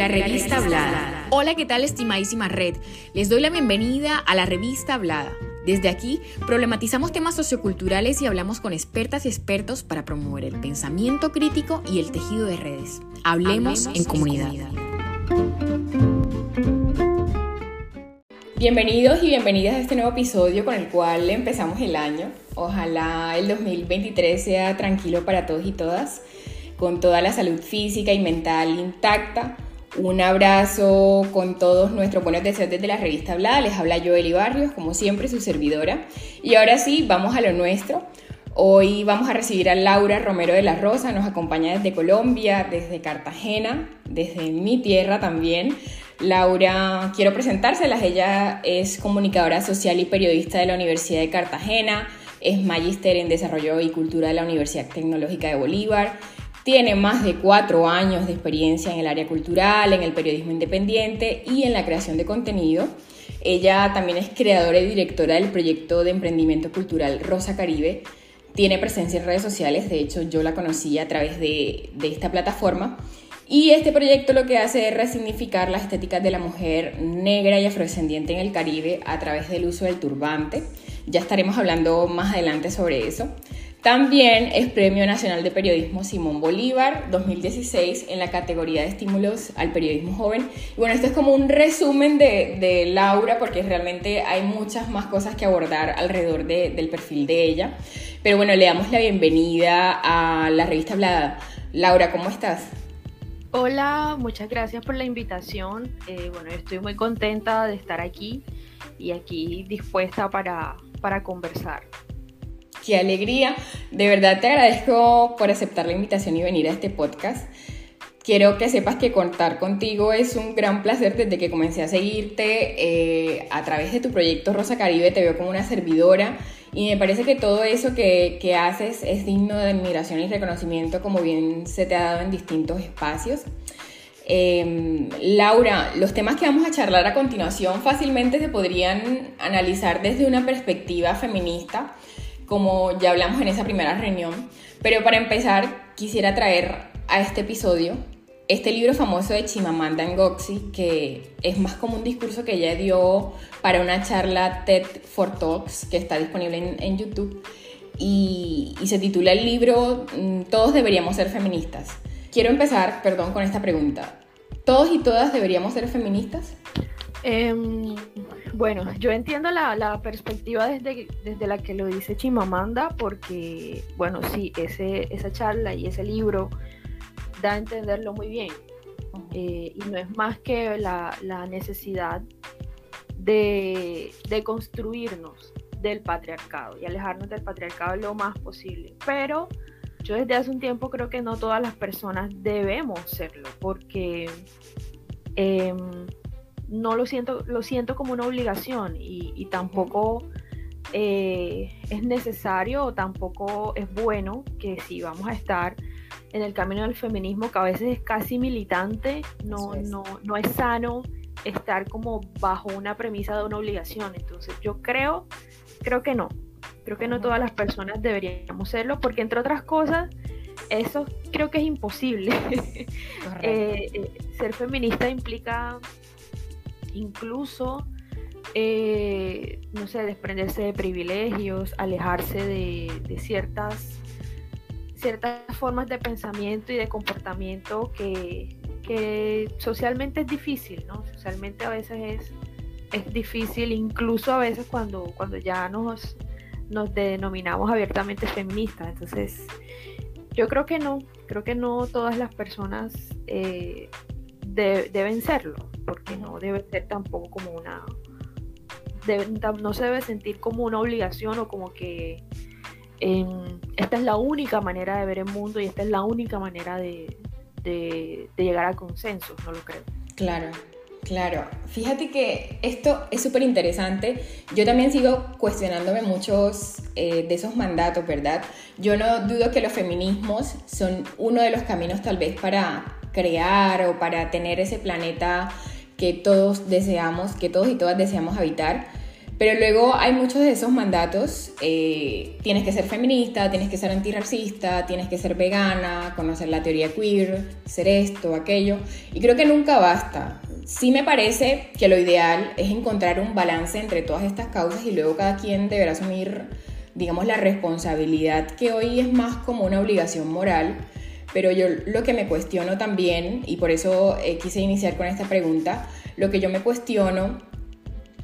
La revista Hablada. Hola, ¿qué tal, estimadísima red? Les doy la bienvenida a la revista Hablada. Desde aquí problematizamos temas socioculturales y hablamos con expertas y expertos para promover el pensamiento crítico y el tejido de redes. Hablemos, en, comunidad. Bienvenidos y bienvenidas a este nuevo episodio con el cual empezamos el año. Ojalá el 2023 sea tranquilo para todos y todas, con toda la salud física y mental intacta. Un abrazo con todos nuestros buenos deseos desde la revista Hablada. Les habla Joeli Barrios, como siempre, su servidora. Y ahora sí, vamos a lo nuestro. Hoy vamos a recibir a Laura Romero de la Rosa, nos acompaña desde Colombia, desde Cartagena, desde mi tierra también. Laura, quiero presentárselas. Ella es comunicadora social y periodista de la Universidad de Cartagena, es magíster en Desarrollo y Cultura de la Universidad Tecnológica de Bolívar, tiene más de cuatro años de experiencia en el área cultural, en el periodismo independiente y en la creación de contenido. Ella también es creadora y directora del proyecto de emprendimiento cultural Rosa Caribe. Tiene presencia en redes sociales, de hecho yo la conocí a través de, esta plataforma y este proyecto lo que hace es resignificar las estéticas de la mujer negra y afrodescendiente en el Caribe a través del uso del turbante. Ya estaremos hablando más adelante sobre eso. También es Premio Nacional de Periodismo Simón Bolívar 2016 en la categoría de estímulos al periodismo joven. Y bueno, esto es como un resumen de, de Laura porque realmente hay muchas más cosas que abordar alrededor de, del perfil de ella. Pero bueno, le damos la bienvenida a la revista Hablada. Laura, ¿cómo estás? Hola, muchas gracias por la invitación. Eh, bueno, estoy muy contenta de estar aquí y aquí dispuesta para, para conversar. Qué alegría. De verdad te agradezco por aceptar la invitación y venir a este podcast. Quiero que sepas que contar contigo es un gran placer desde que comencé a seguirte eh, a través de tu proyecto Rosa Caribe. Te veo como una servidora y me parece que todo eso que, que, haces es digno de admiración y reconocimiento, como bien se te ha dado en distintos espacios. Eh, Laura, los temas que vamos a charlar a continuación fácilmente se podrían analizar desde una perspectiva feminista, como ya hablamos en esa primera reunión. Pero para empezar, quisiera traer a este episodio este libro famoso de Chimamanda Ngozi, que es más como un discurso que ella dio para una charla TED for Talks, que está disponible en, YouTube, y, se titula el libro mm, Todos deberíamos ser feministas. Quiero empezar, perdón, con esta pregunta. ¿Todos y todas deberíamos ser feministas? Em, bueno, yo entiendo la, perspectiva desde, desde, la que lo dice Chimamanda, porque, bueno, sí, ese, esa charla y ese libro da a entenderlo muy bien. Eh, y no es más que la, necesidad de, construirnos del patriarcado y alejarnos del patriarcado lo más posible. Pero yo desde hace un tiempo creo que no todas las personas debemos serlo, porque em, no lo siento, lo siento como una obligación y, tampoco eh, es necesario o tampoco es bueno que si vamos a estar en el camino del feminismo que a veces es casi militante, no, no, no es sano estar como bajo una premisa de una obligación. Entonces yo creo, creo que no, creo que no todas las personas deberíamos serlo, porque entre otras cosas, eso creo que es imposible. Eh, eh, ser feminista implica incluso, eh, no sé, desprenderse de privilegios, alejarse de, ciertas ciertas formas de pensamiento y de comportamiento que, socialmente es difícil, ¿no? Socialmente a veces es, es difícil, incluso a veces cuando, cuando ya nos, nos denominamos abiertamente feministas. Entonces, yo creo que no, creo que no todas las personas eh, deben serlo, porque no debe ser tampoco como una... no se debe sentir como una obligación o como que esta es la única manera de ver el mundo y esta es la única manera de, llegar a consenso, no lo creo. Claro, Claro, fíjate que esto es súper interesante. Yo también sigo cuestionándome muchos eh, de esos mandatos, ¿verdad? Yo no dudo que los feminismos son uno de los caminos tal vez para crear o para tener ese planeta que todos deseamos, que todos y todas deseamos habitar Pero luego hay muchos de esos mandatos, eh, tienes que ser feminista, tienes que ser antirracista, tienes que ser vegana, conocer la teoría queer, ser esto, aquello, y creo que nunca basta. Sí me parece que lo ideal es encontrar un balance entre todas estas causas y luego cada quien deberá asumir, digamos, la responsabilidad que hoy es más como una obligación moral. Pero yo lo que me cuestiono también, y por eso eh, quise iniciar con esta pregunta, lo que yo me cuestiono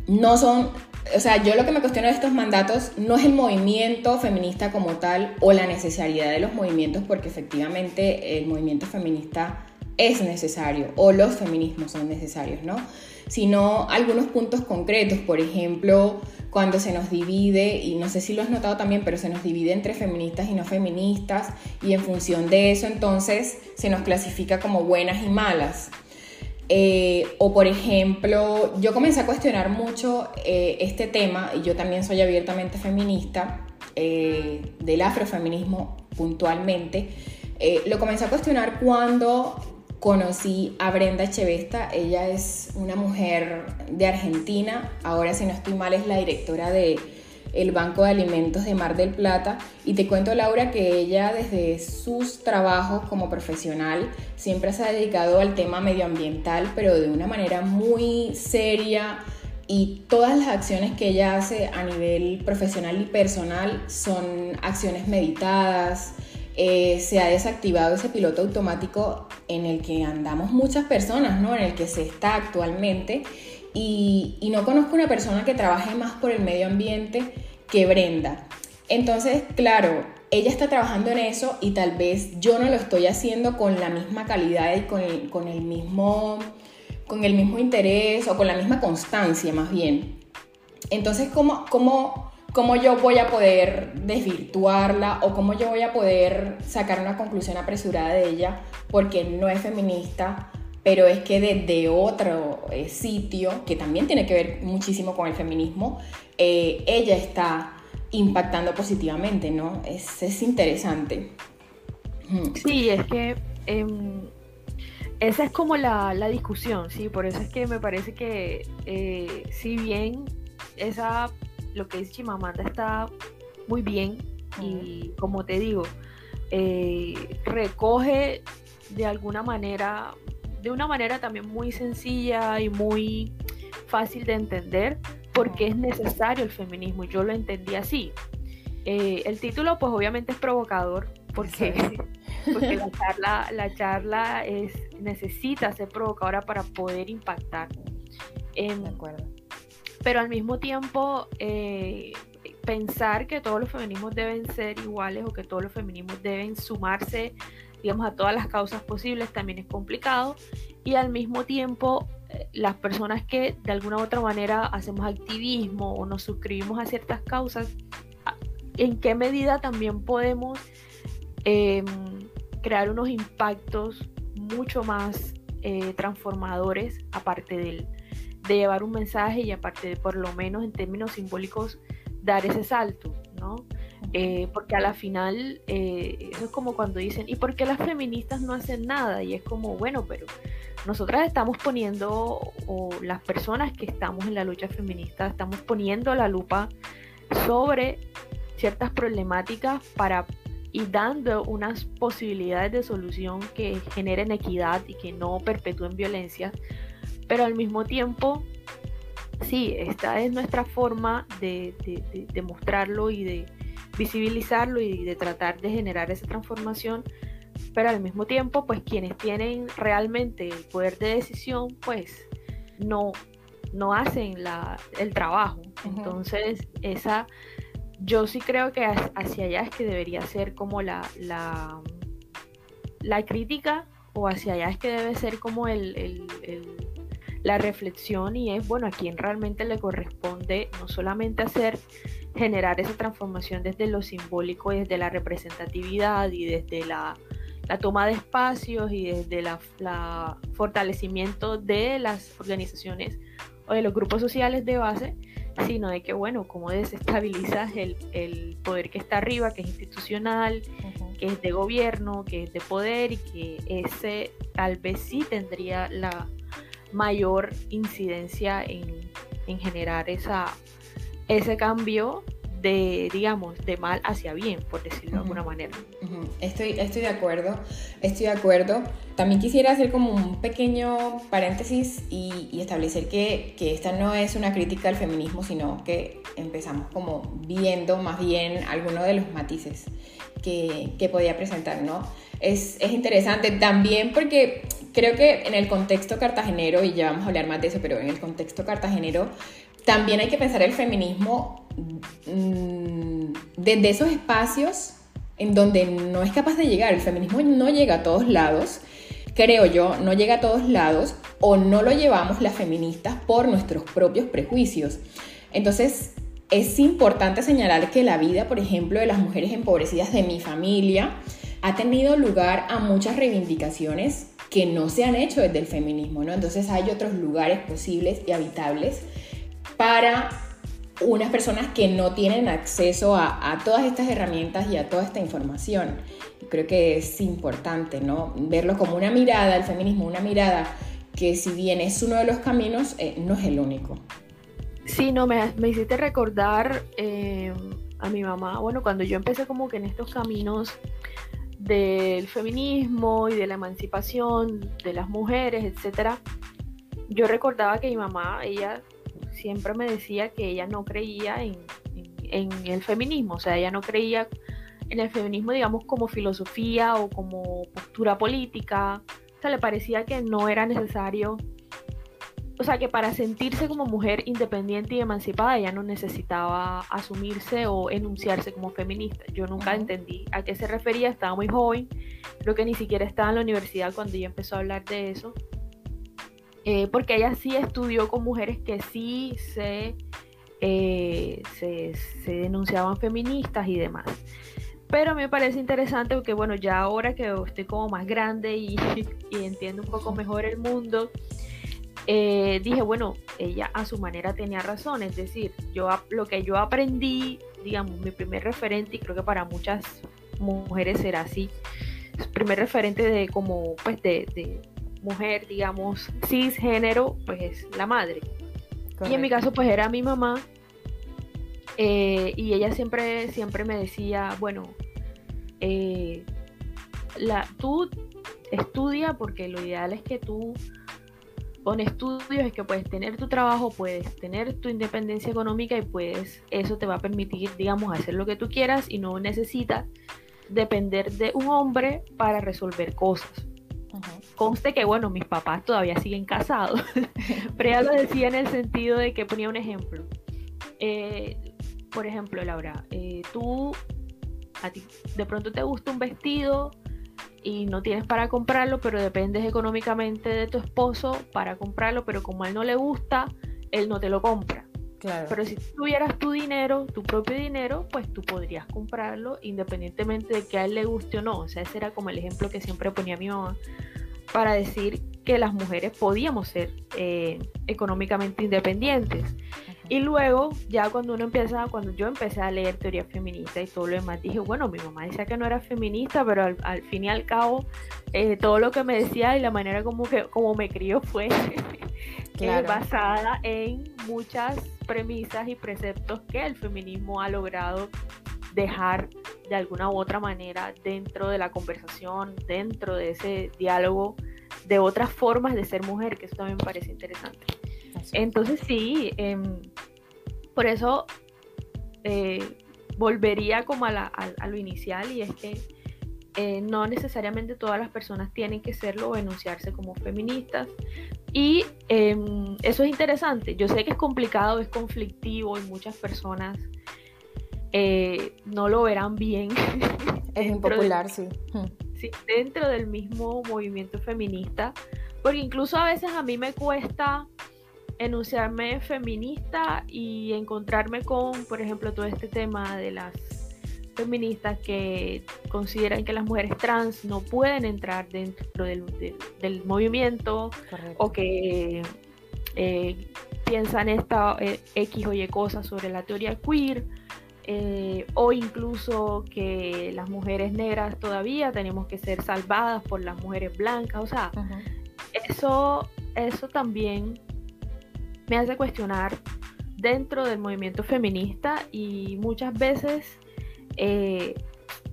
no son o sea, yo lo que me cuestiono de estos mandatos no es el movimiento feminista como tal o la necesidad de los movimientos, porque efectivamente el movimiento feminista es necesario o los feminismos son necesarios, ¿no? Sino algunos puntos concretos, por ejemplo, cuando se nos divide, y no sé si lo has notado también, pero se nos divide entre feministas y no feministas, y en función de eso entonces se nos clasifica como buenas y malas. Eh, o por ejemplo, yo comencé a cuestionar mucho eh, este tema, y yo también soy abiertamente feminista, eh, del afrofeminismo puntualmente, lo comencé a cuestionar cuando conocí a Brenda Echevesta, ella es una mujer de Argentina, ahora si no estoy mal es la directora de el Banco de Alimentos de Mar del Plata. Y te cuento, Laura, que ella desde sus trabajos como profesional siempre se ha dedicado al tema medioambiental, pero de una manera muy seria. Y todas las acciones que ella hace a nivel profesional y personal son acciones meditadas. Eh, se ha desactivado ese piloto automático en el que andamos muchas personas, ¿no? En el que se está actualmente y, no conozco una persona que trabaje más por el medio ambiente que Brenda. Entonces, claro, ella está trabajando en eso y tal vez yo no lo estoy haciendo con la misma calidad y con el, con el, mismo, con el mismo interés o con la misma constancia más bien. Entonces, ¿cómo, cómo, cómo yo voy a poder desvirtuarla o cómo yo voy a poder sacar una conclusión apresurada de ella porque no es feminista pero es que desde otro eh, sitio, que también tiene que ver muchísimo con el feminismo, eh, ella está impactando positivamente, ¿no? Es, es interesante. Sí, es que em, esa es como la, la, discusión, ¿sí? Por eso es que me parece que eh, si bien esa, lo que dice Chimamanda está muy bien y como te digo, recoge de alguna manera de una manera también muy sencilla y muy fácil de entender porque es necesario el feminismo. Yo lo entendí así. Eh, el título pues obviamente es provocador porque, la charla, la charla es, necesita ser provocadora para poder impactar. De acuerdo. Pero al mismo tiempo, eh, pensar que todos los feminismos deben ser iguales o que todos los feminismos deben sumarse digamos, a todas las causas posibles también es complicado. Y al mismo tiempo eh, las personas que de alguna u otra manera hacemos activismo o nos suscribimos a ciertas causas, ¿en qué medida también podemos em, crear unos impactos mucho más eh, transformadores aparte del, de llevar un mensaje y aparte de por lo menos en términos simbólicos dar ese salto, ¿no? Eh, porque a la final, eh, eso es como cuando dicen, ¿y por qué las feministas no hacen nada? Y es como, bueno, pero nosotras estamos poniendo, o las personas que estamos en la lucha feminista, estamos poniendo la lupa sobre ciertas problemáticas para y dando unas posibilidades de solución que generen equidad y que no perpetúen violencia, pero al mismo tiempo, sí, esta es nuestra forma de, de, de mostrarlo y de, visibilizarlo y de tratar de generar esa transformación, pero al mismo tiempo, pues quienes tienen realmente el poder de decisión, pues no, no hacen la, el trabajo. Entonces, esa, yo sí creo que hacia allá es que debería ser como la, la, la crítica o hacia allá es que debe ser como el, la reflexión y es, bueno, a quien realmente le corresponde no solamente hacer generar esa transformación desde lo simbólico y desde la representatividad y desde la, toma de espacios y desde el la fortalecimiento de las organizaciones o de los grupos sociales de base, sino de que, bueno, cómo desestabilizas el, el poder que está arriba, que es institucional, que es de gobierno, que es de poder y que ese tal vez sí tendría la mayor incidencia en, en generar esa ese cambio de, digamos, de mal hacia bien, por decirlo de alguna manera. estoy, estoy de acuerdo, estoy de acuerdo. También quisiera hacer como un pequeño paréntesis y, establecer que, que, esta no es una crítica al feminismo, sino que empezamos como viendo más bien algunos de los matices que, podía presentar, ¿no? Es, es, interesante también porque creo que en el contexto cartagenero, y ya vamos a hablar más de eso, pero en el contexto cartagenero también hay que pensar el feminismo mm, desde esos espacios en donde no es capaz de llegar. El feminismo no llega a todos lados, creo yo, no llega a todos lados o no lo llevamos las feministas por nuestros propios prejuicios. Entonces, es importante señalar que la vida, por ejemplo, de las mujeres empobrecidas de mi familia ha tenido lugar a muchas reivindicaciones que no se han hecho desde el feminismo, ¿no? Entonces hay otros lugares posibles y habitables para unas personas que no tienen acceso a, todas estas herramientas y a toda esta información. Creo que es importante, ¿no? Verlo como una mirada, el feminismo, una mirada que si bien es uno de los caminos, eh, no es el único. Sí, no, me, me hiciste recordar eh, a mi mamá, bueno, cuando yo empecé como que en estos caminos del feminismo y de la emancipación de las mujeres, etcétera, yo recordaba que mi mamá, ella siempre me decía que ella no creía en, el feminismo, o sea, ella no creía en el feminismo, digamos, como filosofía o como postura política, o sea, le parecía que no era necesario, o sea, que para sentirse como mujer independiente y emancipada ella no necesitaba asumirse o enunciarse como feminista. Yo nunca entendí a qué se refería, estaba muy joven, creo que ni siquiera estaba en la universidad cuando ella empezó a hablar de eso. Eh, porque ella sí estudió con mujeres que sí eh, se, se, denunciaban feministas y demás. Pero a mí me parece interesante porque, bueno, ya ahora que estoy como más grande y, entiendo un poco mejor el mundo, eh, dije, bueno, ella a su manera tenía razón, es decir, yo lo que yo aprendí, digamos, mi primer referente, y creo que para muchas mujeres será así, primer referente de como, pues, de mujer, digamos, cisgénero, pues es la madre. Y en mi caso, pues era mi mamá. Eh, y ella siempre, siempre me decía, bueno, eh, la, tú estudia porque lo ideal es que tú con estudios es que puedes tener tu trabajo, puedes tener tu independencia económica y pues eso te va a permitir, digamos, hacer lo que tú quieras y no necesitas depender de un hombre para resolver cosas. Conste que, bueno, mis papás todavía siguen casados, pero ella lo decía en el sentido de que ponía un ejemplo. Eh, por ejemplo, Laura, eh, tú, a ti de pronto te gusta un vestido y no tienes para comprarlo, pero dependes económicamente de tu esposo para comprarlo, pero como a él no le gusta, él no te lo compra. Claro. Pero si tuvieras tu dinero, tu propio dinero, pues tú podrías comprarlo independientemente de que a él le guste o no. O sea, ese era como el ejemplo que siempre ponía mi mamá para decir que las mujeres podíamos ser eh, económicamente independientes. Y luego, ya cuando uno empieza, cuando yo empecé a leer teoría feminista y todo lo demás, dije, bueno, mi mamá decía que no era feminista, pero al, fin y al cabo, eh, todo lo que me decía y la manera como, que, como me crió fue eh, basada en muchas premisas y preceptos que el feminismo ha logrado dejar de alguna u otra manera dentro de la conversación, dentro de ese diálogo, de otras formas de ser mujer, que eso también me parece interesante. Entonces sí, em, por eso eh, volvería como a, lo inicial y es que eh, no necesariamente todas las personas tienen que serlo o enunciarse como feministas. Y em, eso es interesante. Yo sé que es complicado, es conflictivo y muchas personas eh, no lo verán bien. Es impopular, sí. sí. Dentro del mismo movimiento feminista, porque incluso a veces a mí me cuesta enunciarme feminista y encontrarme con, por ejemplo, todo este tema de las feministas que consideran que las mujeres trans no pueden entrar dentro del, movimiento o que eh, piensan esta eh, X o Y cosas sobre la teoría queer eh, o incluso que las mujeres negras todavía tenemos que ser salvadas por las mujeres blancas, o sea, eso, eso también me hace cuestionar dentro del movimiento feminista y muchas veces eh,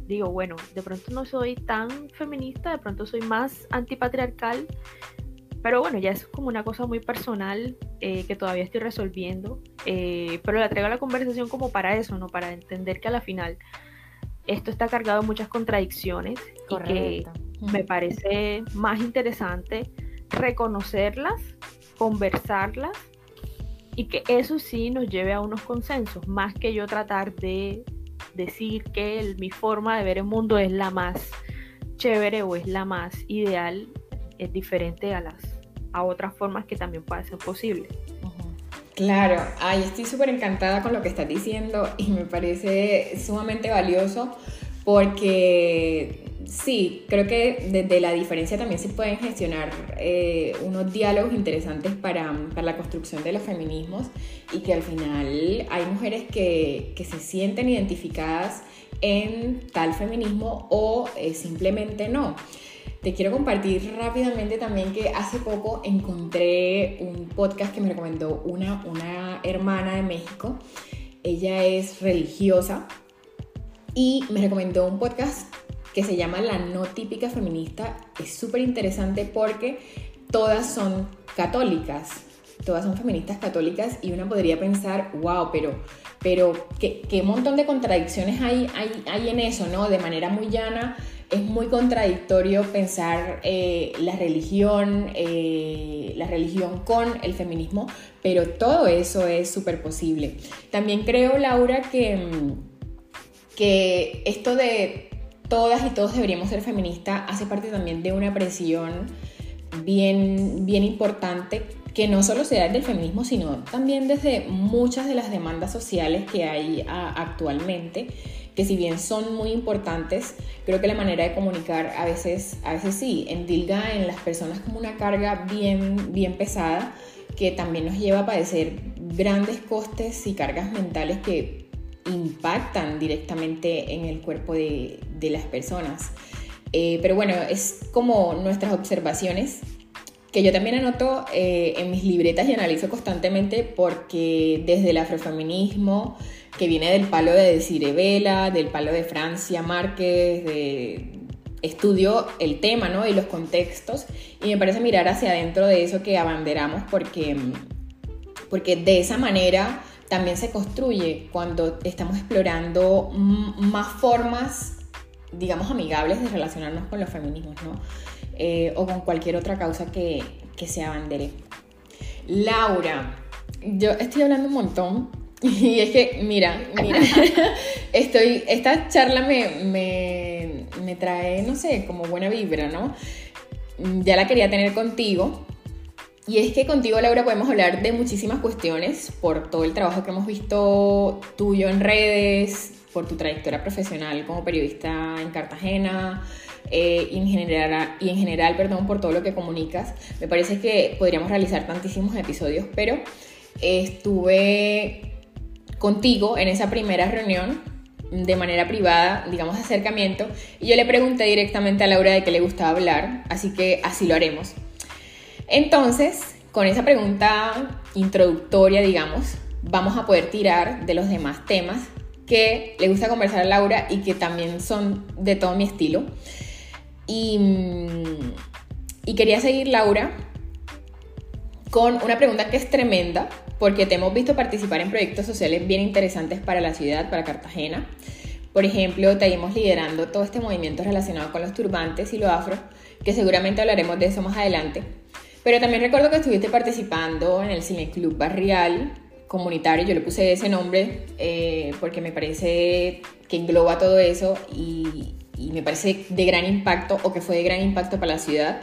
digo, bueno, de pronto no soy tan feminista, de pronto soy más antipatriarcal, pero bueno, ya es como una cosa muy personal eh, que todavía estoy resolviendo, eh, pero la traigo a la conversación como para eso, ¿no? Para entender que a la final esto está cargado de muchas contradicciones y que me parece más interesante reconocerlas, conversarlas y que eso sí nos lleve a unos consensos, más que yo tratar de decir que mi forma de ver el mundo es la más chévere o es la más ideal, es diferente a las a otras formas que también pueden ser posibles. Claro, ay, estoy súper encantada con lo que estás diciendo y me parece sumamente valioso porque sí, creo que desde la diferencia también se pueden gestionar eh, unos diálogos interesantes para, la construcción de los feminismos y que al final hay mujeres que, se sienten identificadas en tal feminismo o eh, simplemente no. Te quiero compartir rápidamente también que hace poco encontré un podcast que me recomendó una, una hermana de México. Ella es religiosa y me recomendó un podcast que se llama La No Típica Feminista. Es súper interesante porque todas son católicas, todas son feministas católicas y uno podría pensar, wow, pero, pero ¿qué, qué montón de contradicciones hay, hay, hay, en eso, ¿no? De manera muy llana. Es muy contradictorio pensar eh, la religión, eh, la religión con el feminismo, pero todo eso es súper posible. También creo, Laura, que, que esto de todas y todos deberíamos ser feministas hace parte también de una presión bien, bien importante que no solo se da desde el feminismo, sino también desde muchas de las demandas sociales que hay actualmente, que si bien son muy importantes, creo que la manera de comunicar a veces, a veces sí, endilga en las personas como una carga bien, bien pesada, que también nos lleva a padecer grandes costes y cargas mentales que impactan directamente en el cuerpo de, las personas. Eh, pero bueno, es como nuestras observaciones que yo también anoto eh, en mis libretas y analizo constantemente porque desde el afrofeminismo, que viene del palo de Desiree Vela, del palo de Francia Márquez, de, estudio el tema ¿no? y los contextos y me parece mirar hacia adentro de eso que abanderamos porque, porque de esa manera también se construye cuando estamos explorando más formas, digamos, amigables de relacionarnos con los feminismos, ¿no? Eh, o con cualquier otra causa que, que se abandere. Laura, yo estoy hablando un montón y es que, mira, mira, estoy, esta charla me, me, me, trae, no sé, como buena vibra, ¿no? Ya la quería tener contigo, y es que contigo, Laura, podemos hablar de muchísimas cuestiones por todo el trabajo que hemos visto tuyo en redes, por tu trayectoria profesional como periodista en Cartagena eh, y, en general, y en general, perdón, por todo lo que comunicas. Me parece que podríamos realizar tantísimos episodios, pero estuve contigo en esa primera reunión de manera privada, digamos, acercamiento, y yo le pregunté directamente a Laura de qué le gustaba hablar, así que así lo haremos. Entonces, con esa pregunta introductoria, digamos, vamos a poder tirar de los demás temas que le gusta conversar a Laura y que también son de todo mi estilo. Y, mm, quería seguir, Laura, con una pregunta que es tremenda, porque te hemos visto participar en proyectos sociales bien interesantes para la ciudad, para Cartagena. Por ejemplo, te vimos liderando todo este movimiento relacionado con los turbantes y lo afro, que seguramente hablaremos de eso más adelante. Pero también recuerdo que estuviste participando en el Cine Club Barrial comunitario, yo le puse ese nombre eh, porque me parece que engloba todo eso y, me parece de gran impacto o que fue de gran impacto para la ciudad.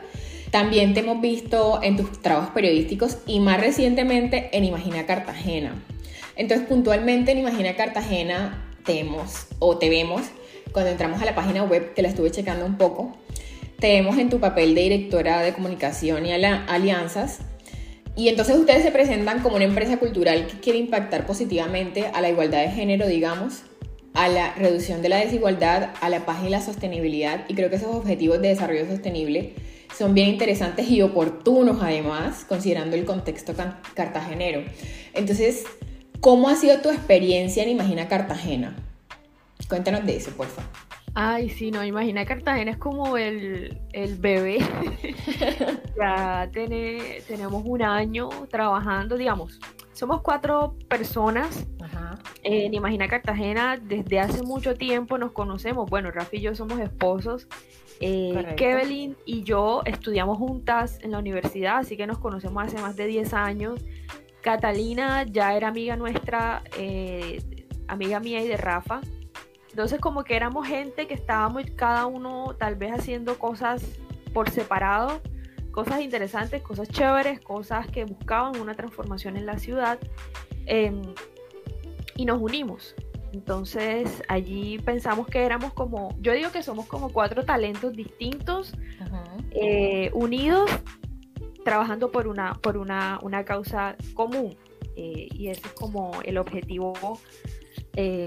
También te hemos visto en tus trabajos periodísticos y más recientemente en Imagina Cartagena. Entonces, puntualmente en Imagina Cartagena te o te vemos cuando entramos a la página web, que la estuve checando un poco, te vemos en tu papel de directora de comunicación y alianzas. Y entonces ustedes se presentan como una empresa cultural que quiere impactar positivamente a la igualdad de género, digamos, a la reducción de la desigualdad, a la paz y la sostenibilidad. Y creo que esos objetivos de desarrollo sostenible son bien interesantes y oportunos además, considerando el contexto cartagenero. Entonces, ¿Cómo ha sido tu experiencia en Imagina Cartagena? Cuéntanos de eso, por favor. Ay, sí, no, Imagina Cartagena es como el, bebé. ya tenemos un año trabajando, digamos, somos cuatro personas en Imagina Cartagena. Desde hace mucho tiempo nos conocemos. Bueno, Rafi y yo somos esposos. Eh, Kevin y yo estudiamos juntas en la universidad, así que nos conocemos hace más de 10 años. Catalina ya era amiga nuestra, eh, amiga mía y de Rafa. Entonces como que éramos gente que estábamos cada uno tal vez haciendo cosas por separado, cosas interesantes, cosas chéveres, cosas que buscaban una transformación en la ciudad. Em, y nos unimos. Entonces allí pensamos que éramos como, yo digo que somos como cuatro talentos distintos, eh, unidos trabajando por una, por una, una causa común. Eh, y ese es como el objetivo eh,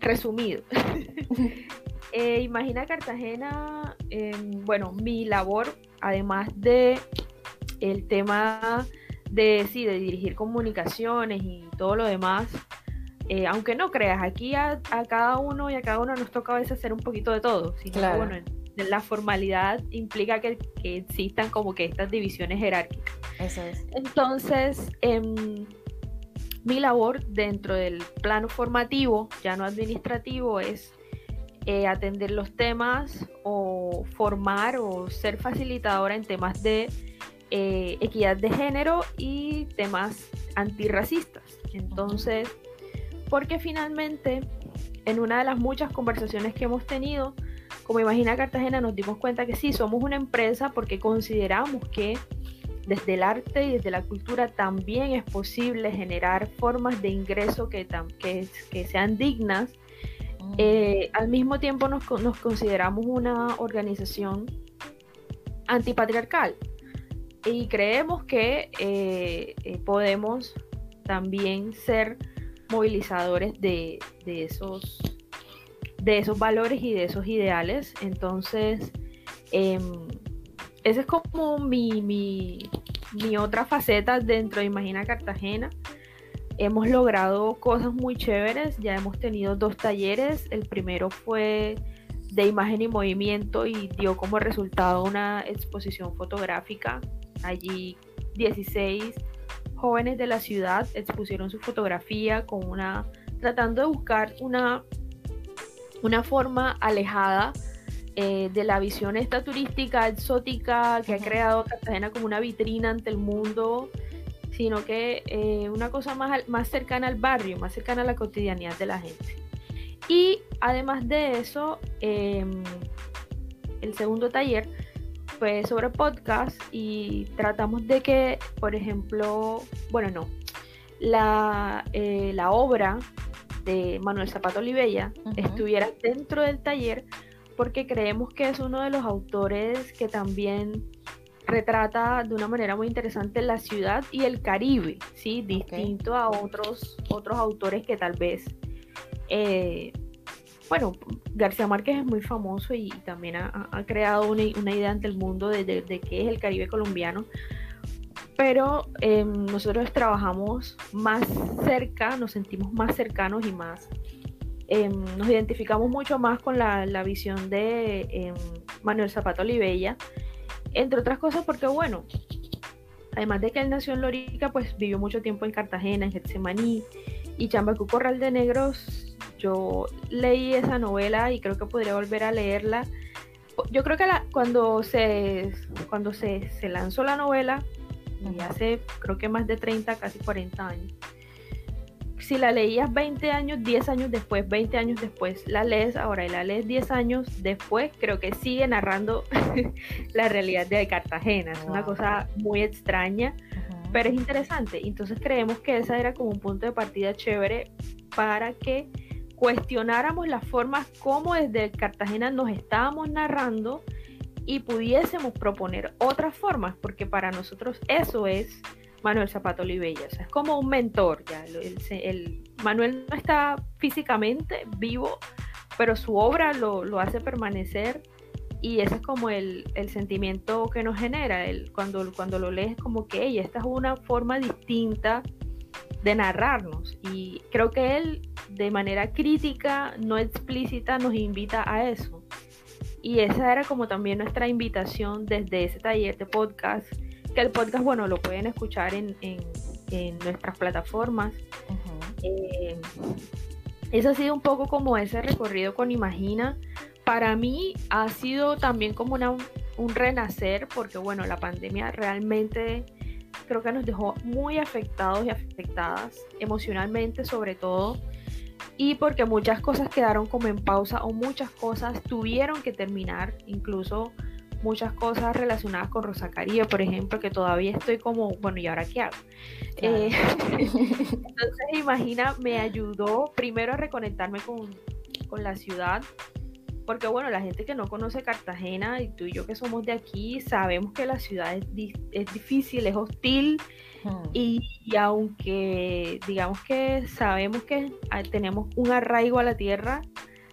resumido. Eh, imagina Cartagena, em, bueno, mi labor, además de el tema de, sí, de dirigir comunicaciones y todo lo demás, aunque no creas, aquí a, cada uno y a cada uno nos toca a veces hacer un poquito de todo. claro. bueno, la formalidad implica que, existan como que estas divisiones jerárquicas. Eso es. Entonces, em, mi labor dentro del plano formativo, ya no administrativo, es eh, atender los temas o formar o ser facilitadora en temas de eh, equidad de género y temas antirracistas. Entonces, porque finalmente, en una de las muchas conversaciones que hemos tenido, como Imagina Cartagena nos dimos cuenta que sí, somos una empresa porque consideramos que desde el arte y desde la cultura también es posible generar formas de ingreso que, que, sean dignas. Mm. Eh, al mismo tiempo nos, consideramos una organización antipatriarcal y creemos que eh, eh, podemos también ser movilizadores de, de esos de esos valores y de esos ideales. Entonces, eh, esa es como mi, mi, mi, otra faceta dentro de Imagina Cartagena. Hemos logrado cosas muy chéveres, ya hemos tenido dos talleres. El primero fue de imagen y movimiento y dio como resultado una exposición fotográfica. Allí 16 jóvenes de la ciudad expusieron su fotografía con una tratando de buscar una una forma alejada eh, de la visión esta turística exótica que ha creado Cartagena como una vitrina ante el mundo, sino que eh, una cosa más, más cercana al barrio, más cercana a la cotidianidad de la gente. Y además de eso, em, el segundo taller fue sobre podcast y tratamos de que, por ejemplo, bueno, no, la, eh, la obra de Manuel Zapato Olivella estuviera dentro del taller porque creemos que es uno de los autores que también retrata de una manera muy interesante la ciudad y el Caribe, ¿sí? Distinto a otros, otros autores que tal vez, eh, bueno, García Márquez es muy famoso y, también ha, creado una, idea ante el mundo de, de qué es el Caribe colombiano, pero em, nosotros trabajamos más cerca, nos sentimos más cercanos y más, em, nos identificamos mucho más con la, visión de em, Manuel Zapato Olivella, entre otras cosas porque, bueno, además de que él nació en Lorica, pues vivió mucho tiempo en Cartagena, en Getsemaní y Chambacú Corral de Negros. Yo leí esa novela y creo que podría volver a leerla. Yo creo que cuando, se, cuando se, se lanzó la novela, y hace creo que más de 30, casi 40 años. Si la leías 20 años, 10 años después, 20 años después, la lees ahora y la lees 10 años después, creo que sigue narrando la realidad de Cartagena. Es una cosa muy extraña, pero es interesante. Entonces creemos que esa era como un punto de partida chévere para que cuestionáramos las formas como desde Cartagena nos estábamos narrando y pudiésemos proponer otras formas, porque para nosotros eso es Manuel Zapato Olivella, o sea, es como un mentor, ya, el, Manuel no está físicamente vivo, pero su obra lo, hace permanecer y ese es como el, sentimiento que nos genera, el, cuando, cuando lo lees como que esta es una forma distinta de narrarnos. Y creo que él, de manera crítica, no explícita, nos invita a eso. Y esa era como también nuestra invitación desde ese taller de podcast, que el podcast, bueno, lo pueden escuchar en, nuestras plataformas. Uh eso ha sido un poco como ese recorrido con Imagina. Para mí ha sido también como una, un renacer, porque bueno, la pandemia realmente creo que nos dejó muy afectados y afectadas, emocionalmente sobre todo, y porque muchas cosas quedaron como en pausa o muchas cosas tuvieron que terminar, incluso muchas cosas relacionadas con Rosa Caribe, por ejemplo, que todavía estoy como, bueno, ¿y ahora qué hago? Eh, entonces, imagina, me ayudó primero a reconectarme con, con la ciudad, porque bueno, la gente que no conoce Cartagena y tú y yo que somos de aquí, sabemos que la ciudad es, es difícil, es hostil hmm. y, y, aunque digamos que sabemos que tenemos un arraigo a la tierra,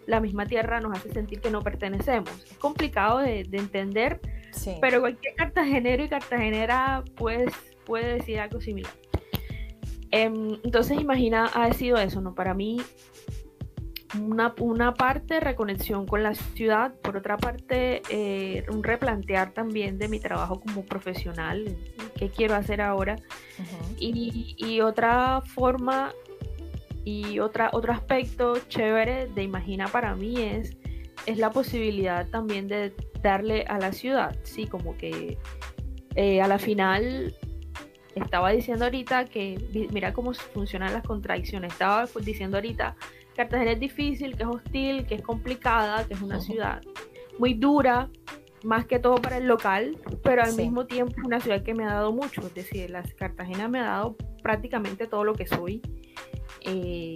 la misma tierra nos hace sentir que no pertenecemos. Es complicado de, entender, pero cualquier cartagenero y cartagenera pues, puede decir algo similar. Em, entonces imagina, ha sido eso, ¿no? Para mí, una, una parte reconexión con la ciudad, por otra parte, eh, un replantear también de mi trabajo como profesional, qué quiero hacer ahora, y, y, otra forma y otra, otro aspecto chévere de Imagina para mí es, es la posibilidad también de darle a la ciudad, sí, como que eh, a la final estaba diciendo ahorita que, mira cómo funcionan las contradicciones, estaba diciendo ahorita, Cartagena es difícil, que es hostil, que es complicada, que es una ciudad muy dura, más que todo para el local, pero al mismo tiempo una ciudad que me ha dado mucho, es decir, la Cartagena me ha dado prácticamente todo lo que soy eh,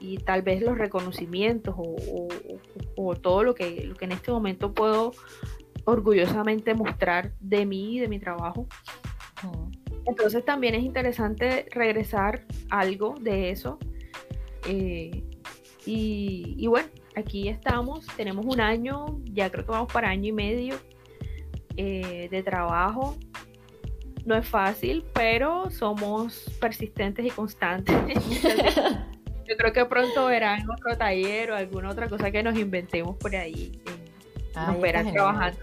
y, tal vez los reconocimientos o, todo lo que, lo que en este momento puedo orgullosamente mostrar de mí y de mi trabajo. Entonces también es interesante regresar algo de eso. Eh, y, bueno, aquí estamos, tenemos un año, ya creo que vamos para año y medio eh, de trabajo no es fácil, pero somos persistentes y constantes. Yo creo que pronto verán otro taller o alguna otra cosa que nos inventemos por ahí. nos verán trabajando.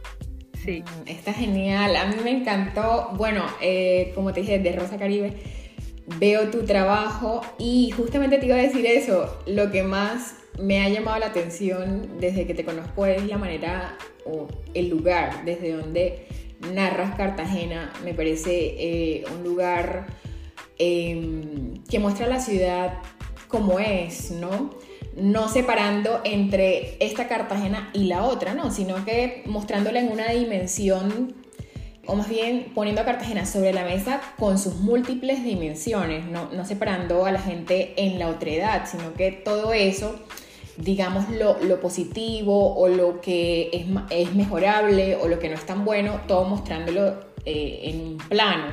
Sí. Mm, está genial. A mí me encantó. Bueno, eh, como te dije, de Rosa Caribe, veo tu trabajo y justamente te iba a decir eso. Lo que más me ha llamado la atención desde que te conozco es la manera o el lugar desde donde narras Cartagena, me parece eh, un lugar em, que muestra la ciudad como es, ¿no? No separando entre esta Cartagena y la otra, ¿no? Sino que mostrándola en una dimensión, o más bien poniendo a Cartagena sobre la mesa con sus múltiples dimensiones, no, no separando a la gente en la otredad, sino que todo eso digamos, lo, lo, positivo o lo que es, es, mejorable o lo que no es tan bueno, todo mostrándolo eh, en un plano.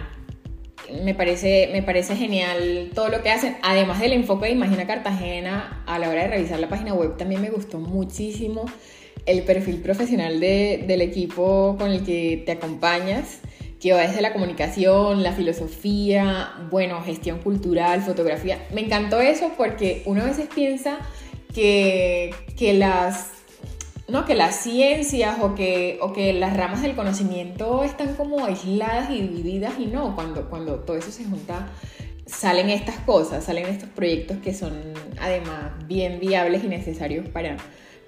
Me parece, me parece genial todo lo que hacen. Además del enfoque de Imagina Cartagena, a la hora de revisar la página web también me gustó muchísimo el perfil profesional de, del equipo con el que te acompañas que va desde la comunicación, la filosofía, bueno, gestión cultural, fotografía. Me encantó eso porque uno a veces piensa que, las, ¿no? que las ciencias o que, o que las ramas del conocimiento están como aisladas y divididas y no, cuando, cuando todo eso se junta salen estas cosas, salen estos proyectos que son además bien viables y necesarios para,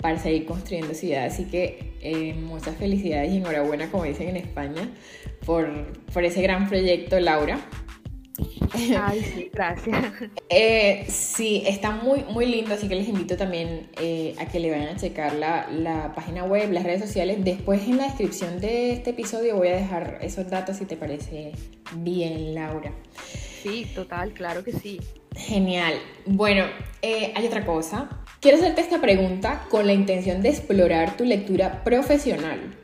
para seguir construyendo ciudad. Así que eh, muchas felicidades y enhorabuena, como dicen en España, por, por ese gran proyecto, Laura. Ay, sí, gracias. Eh, sí, está muy, muy lindo, así que les invito también eh, a que le vayan a checar la, la, página web, las redes sociales. Después en la descripción de este episodio voy a dejar esos datos si te parece bien, Laura. Sí, total, claro que sí. Genial. Bueno, eh, hay otra cosa. Quiero hacerte esta pregunta con la intención de explorar tu lectura profesional.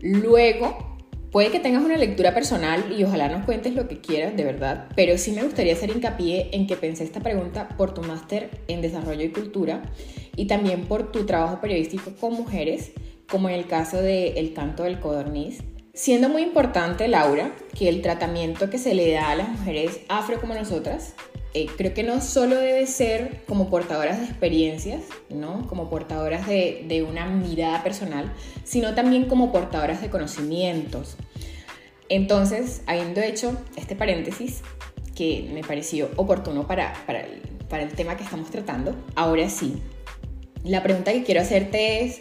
Luego Puede que tengas una lectura personal y ojalá nos cuentes lo que quieras, de verdad, pero sí me gustaría hacer hincapié en que pensé esta pregunta por tu máster en desarrollo y cultura y también por tu trabajo periodístico con mujeres, como en el caso de El canto del codorniz, siendo muy importante, Laura, que el tratamiento que se le da a las mujeres afro como nosotras eh, creo que no solo debe ser como portadoras de experiencias, ¿no? Como portadoras de, de una mirada personal, sino también como portadoras de conocimientos. Entonces, habiendo hecho este paréntesis, que me pareció oportuno para, para, el, para el tema que estamos tratando, ahora sí, la pregunta que quiero hacerte es,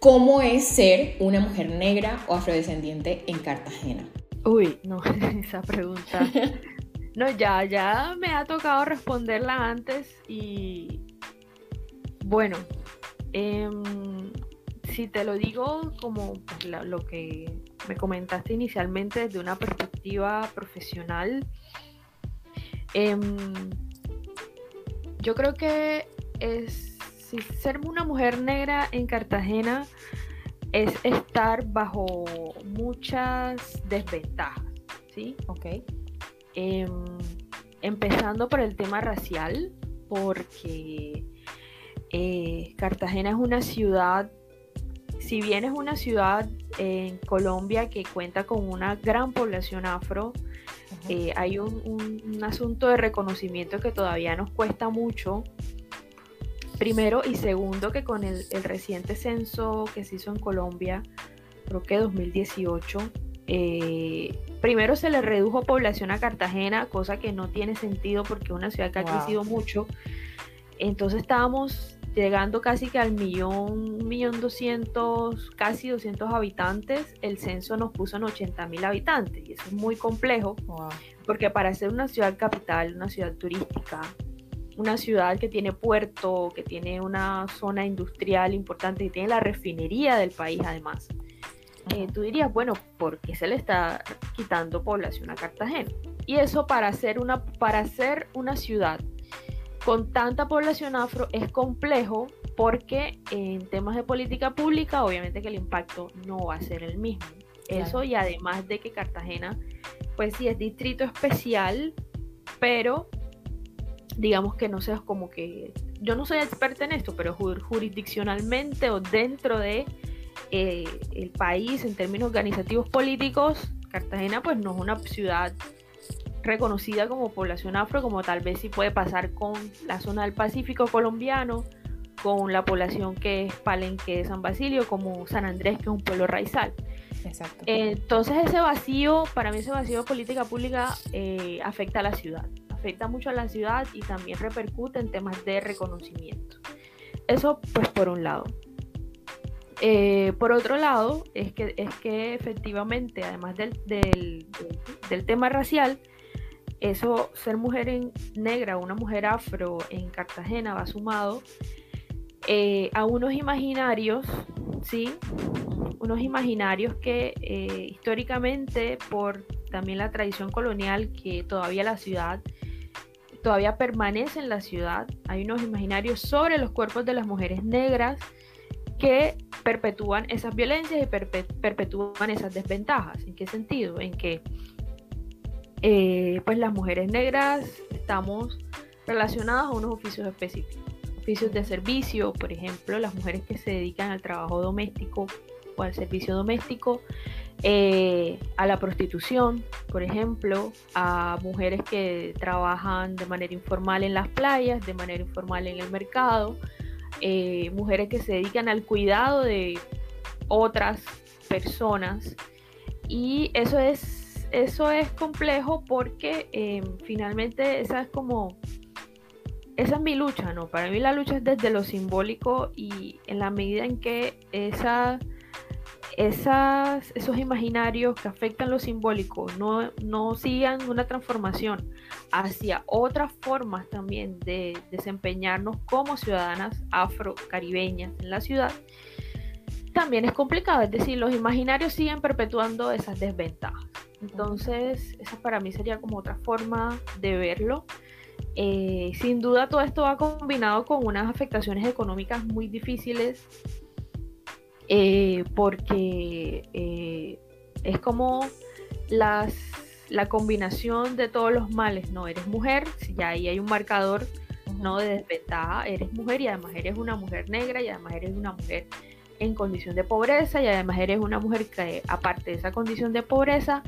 ¿cómo es ser una mujer negra o afrodescendiente en Cartagena? Uy, no, esa pregunta No, ya, ya me ha tocado responderla antes y bueno, em, si te lo digo como pues, lo que me comentaste inicialmente desde una perspectiva profesional, em, yo creo que es si ser una mujer negra en Cartagena es estar bajo muchas desventajas, ¿sí? Ok. Em, empezando por el tema racial, porque eh, Cartagena es una ciudad, si bien es una ciudad en Colombia que cuenta con una gran población afro, eh, hay un, asunto de reconocimiento que todavía nos cuesta mucho. Primero y segundo que con el, el reciente censo que se hizo en Colombia, creo que 2018, eh, primero se le redujo población a Cartagena, cosa que no tiene sentido porque es una ciudad que ha crecido mucho. Entonces estábamos llegando casi que al millón, millón doscientos, casi 200 habitantes. El censo nos puso en 80 mil habitantes y eso es muy complejo porque para ser una ciudad capital, una ciudad turística, una ciudad que tiene puerto, que tiene una zona industrial importante, y tiene la refinería del país además. Eh, tú dirías, bueno, ¿por qué se le está quitando población a Cartagena? Y eso para ser una, para ser una ciudad con tanta población afro es complejo porque en temas de política pública obviamente que el impacto no va a ser el mismo. Eso y además de que Cartagena, pues sí es distrito especial, pero digamos que no seas como que, yo no soy experta en esto, pero jurisdiccionalmente o dentro de eh, el país en términos organizativos políticos, Cartagena pues no es una ciudad reconocida como población afro, como tal vez sí puede pasar con la zona del Pacífico colombiano, con la población que es Palenque de San Basilio, como San Andrés, que es un pueblo raizal. Exacto. Entonces ese vacío, para mí ese vacío de política pública eh, afecta a la ciudad, afecta mucho a la ciudad y también repercute en temas de reconocimiento. Eso pues por un lado. Eh, por otro lado, es que, es que efectivamente, además del, tema racial, eso, ser mujer en, negra, una mujer afro en Cartagena va sumado eh, a unos imaginarios, ¿sí? Unos imaginarios que eh, históricamente, por también la tradición colonial que todavía la ciudad, todavía permanece en la ciudad, hay unos imaginarios sobre los cuerpos de las mujeres negras que perpetúan esas violencias y perpetúan esas desventajas. ¿En qué sentido? En que eh, pues las mujeres negras estamos relacionadas a unos oficios específicos. Oficios de servicio, por ejemplo, las mujeres que se dedican al trabajo doméstico o al servicio doméstico, eh, a la prostitución, por ejemplo, a mujeres que trabajan de manera informal en las playas, de manera informal en el mercado, eh, mujeres que se dedican al cuidado de otras personas. Y eso es, eso es complejo porque eh, finalmente esa es como, esa es mi lucha, ¿no? Para mí la lucha es desde lo simbólico y en la medida en que esa esas, esos imaginarios que afectan lo simbólico no, no sigan una transformación hacia otras formas también de desempeñarnos como ciudadanas afro-caribeñas en la ciudad, también es complicado. Es decir, los imaginarios siguen perpetuando esas desventajas. Entonces, esa para mí sería como otra forma de verlo. Eh, sin duda todo esto va combinado con unas afectaciones económicas muy difíciles eh, porque eh, es como las, la combinación de todos los males, ¿no? Eres mujer, ya ahí hay un marcador no de desventaja, eres mujer y además eres una mujer negra y además eres una mujer en condición de pobreza y además eres una mujer que aparte de esa condición de pobreza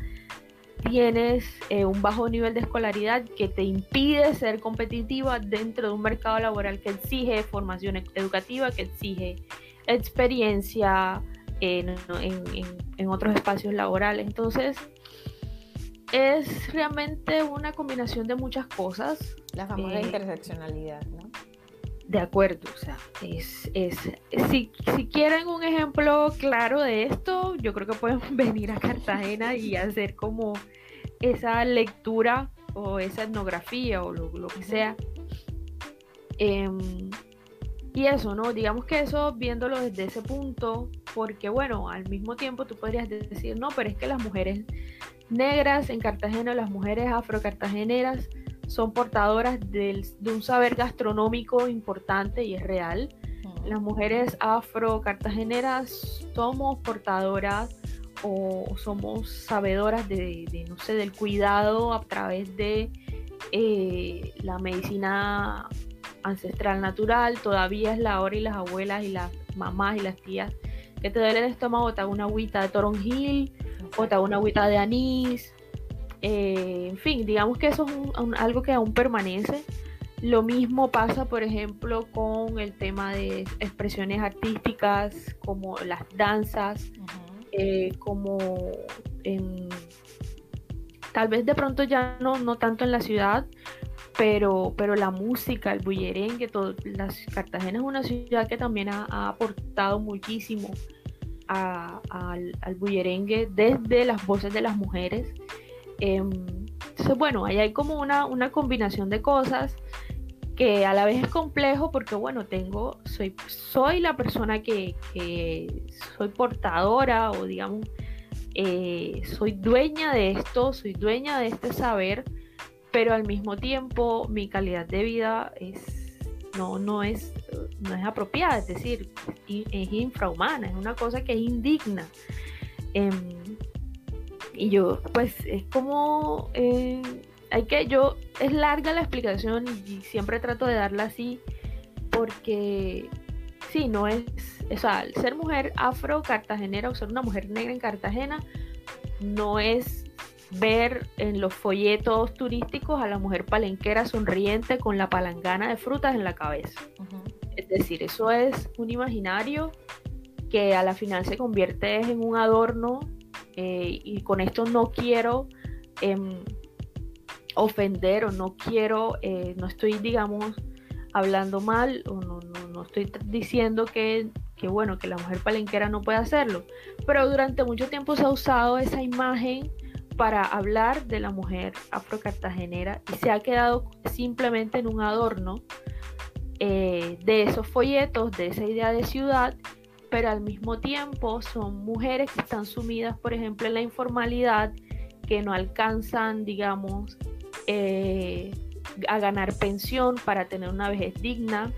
tienes eh, un bajo nivel de escolaridad que te impide ser competitiva dentro de un mercado laboral que exige formación educativa, que exige experiencia en, otros espacios laborales. Entonces, es realmente una combinación de muchas cosas. La famosa eh, interseccionalidad, ¿no? De acuerdo, o sea, es, es si, si, quieren un ejemplo claro de esto, yo creo que pueden venir a Cartagena y hacer como esa lectura o esa etnografía o lo, que sea. Em, y eso, ¿no? Digamos que eso viéndolo desde ese punto, porque bueno, al mismo tiempo tú podrías decir, no, pero es que las mujeres negras en Cartagena, las mujeres afrocartageneras, son portadoras de un saber gastronómico importante y es real. Las mujeres afro-cartageneras somos portadoras o somos sabedoras de, no sé, del cuidado a través de eh, la medicina ancestral natural. Todavía es la hora y las abuelas y las mamás y las tías que te duele el estómago, te hago una agüita de toronjil o te hago una agüita de anís eh, en fin, digamos que eso es algo que aún permanece. Lo mismo pasa, por ejemplo, con el tema de expresiones artísticas, como las danzas, eh, como en, tal vez de pronto ya no, no tanto en la ciudad, pero, pero la música, el bullerengue, todo, Cartagena es una ciudad que también ha, aportado muchísimo al, al bullerengue desde las voces de las mujeres. Em, entonces, bueno, ahí hay como una, una combinación de cosas que a la vez es complejo porque, bueno, tengo, soy, soy la persona que, soy portadora o digamos, eh, soy dueña de esto, soy dueña de este saber, pero al mismo tiempo mi calidad de vida es, no, no, es, no es apropiada, es decir, es infrahumana, es una cosa que es indigna. Em, y yo, pues es como, eh, hay que, yo, es larga la explicación y, siempre trato de darla así porque, sí, no es, o sea, ser mujer afro-cartagenera o ser una mujer negra en Cartagena no es ver en los folletos turísticos a la mujer palenquera sonriente con la palangana de frutas en la cabeza. Es decir, eso es un imaginario que a la final se convierte en un adorno eh, y con esto no quiero em, ofender o no quiero, eh, no estoy, digamos, hablando mal o no, no, estoy diciendo que, que, bueno, que la mujer palenquera no puede hacerlo, pero durante mucho tiempo se ha usado esa imagen para hablar de la mujer afrocartagenera y se ha quedado simplemente en un adorno eh, de esos folletos, de esa idea de ciudad pero al mismo tiempo son mujeres que están sumidas, por ejemplo, en la informalidad, que no alcanzan, digamos, eh, a ganar pensión para tener una vejez digna.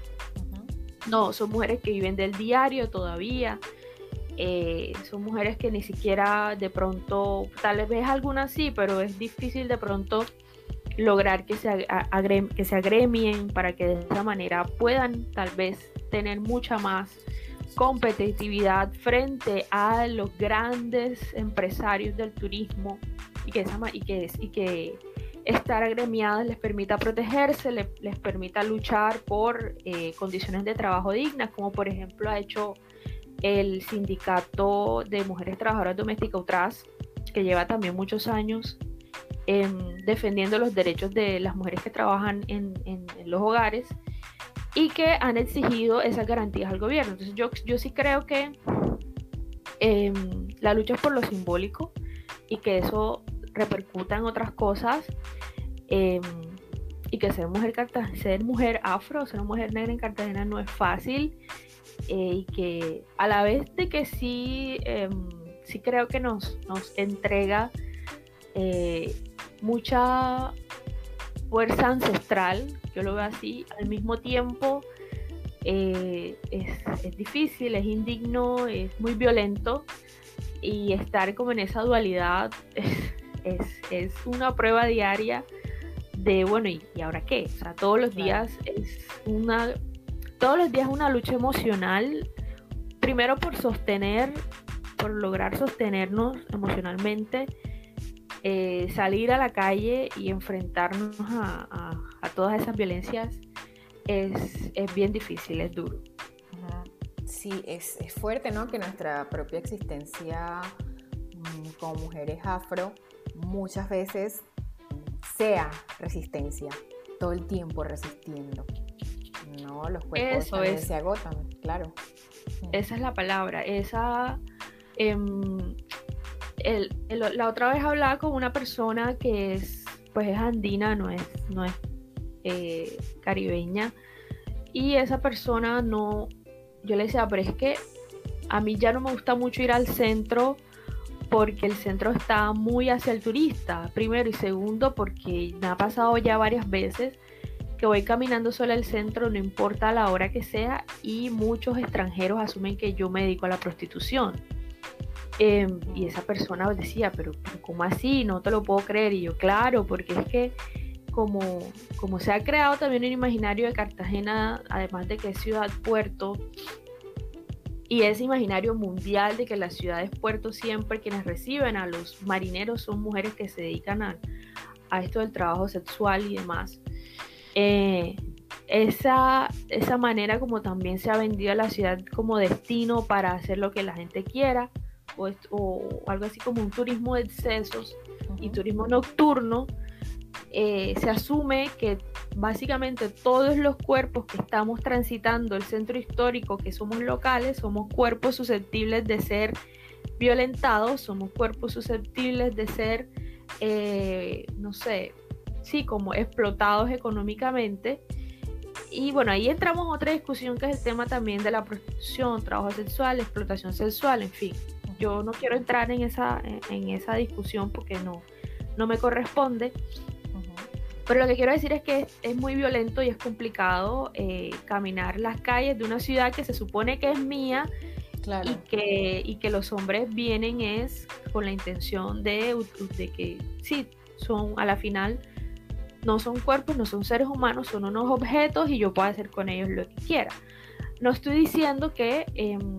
No, son mujeres que viven del diario todavía. Eh, son mujeres que ni siquiera de pronto, tal vez algunas sí, pero es difícil de pronto lograr que se, que se agremien para que de esa manera puedan tal vez tener mucha más competitividad frente a los grandes empresarios del turismo y que, y que, y que estar agremiadas les permita protegerse, les, permita luchar por eh, condiciones de trabajo dignas, como por ejemplo ha hecho el sindicato de mujeres trabajadoras domésticas UTRAS, que lleva también muchos años defendiendo los derechos de las mujeres que trabajan en los hogares y que han exigido esas garantías al gobierno. Entonces yo, yo sí creo que em, la lucha es por lo simbólico y que eso repercuta en otras cosas em, y que ser mujer, ser mujer afro, ser mujer negra en Cartagena no es fácil eh, y que a la vez de que sí, em, sí creo que nos, nos entrega eh, mucha fuerza ancestral, yo lo veo así, al mismo tiempo eh, es, difícil, es indigno, es muy violento y estar como en esa dualidad es, una prueba diaria de, bueno, ¿y, ahora qué? O sea, todos los días es una, todos los días una lucha emocional, primero por sostener, por lograr sostenernos emocionalmente, eh, salir a la calle y enfrentarnos a, todas esas violencias es, bien difícil, es duro. Sí, es, es, fuerte, ¿no? Que nuestra propia existencia mm, como mujeres afro muchas veces sea resistencia, todo el tiempo resistiendo. No, los cuerpos se agotan, claro. Esa es la palabra, esa... Em, la otra vez hablaba con una persona que es, pues es andina, no es, no es eh, caribeña, y esa persona no, yo le decía, pero es que a mí ya no me gusta mucho ir al centro porque el centro está muy hacia el turista, primero y segundo porque me ha pasado ya varias veces que voy caminando sola al centro, no importa la hora que sea, y muchos extranjeros asumen que yo me dedico a la prostitución. Em, y esa persona decía, pero, ¿cómo así? No te lo puedo creer. Y yo, claro, porque es que como, como se ha creado también un imaginario de Cartagena, además de que es ciudad puerto, y ese imaginario mundial de que las ciudades puerto siempre quienes reciben a los marineros son mujeres que se dedican a, a esto del trabajo sexual y demás. Eh, esa, esa manera como también se ha vendido a la ciudad como destino para hacer lo que la gente quiera, o, algo así como un turismo de excesos y turismo nocturno, eh, se asume que básicamente todos los cuerpos que estamos transitando el centro histórico, que somos locales, somos cuerpos susceptibles de ser violentados, somos cuerpos susceptibles de ser, eh, no sé, sí, como explotados económicamente. Y bueno, ahí entramos en otra discusión que es el tema también de la prostitución, trabajo sexual, explotación sexual, en fin. Yo no quiero entrar en esa, en, esa discusión porque no, no me corresponde. Pero lo que quiero decir es que es, muy violento y es complicado eh, caminar las calles de una ciudad que se supone que es mía y, que, y que los hombres vienen es con la intención de, de que sí, son a la final no son cuerpos, no son seres humanos, son unos objetos y yo puedo hacer con ellos lo que quiera. No estoy diciendo que, em,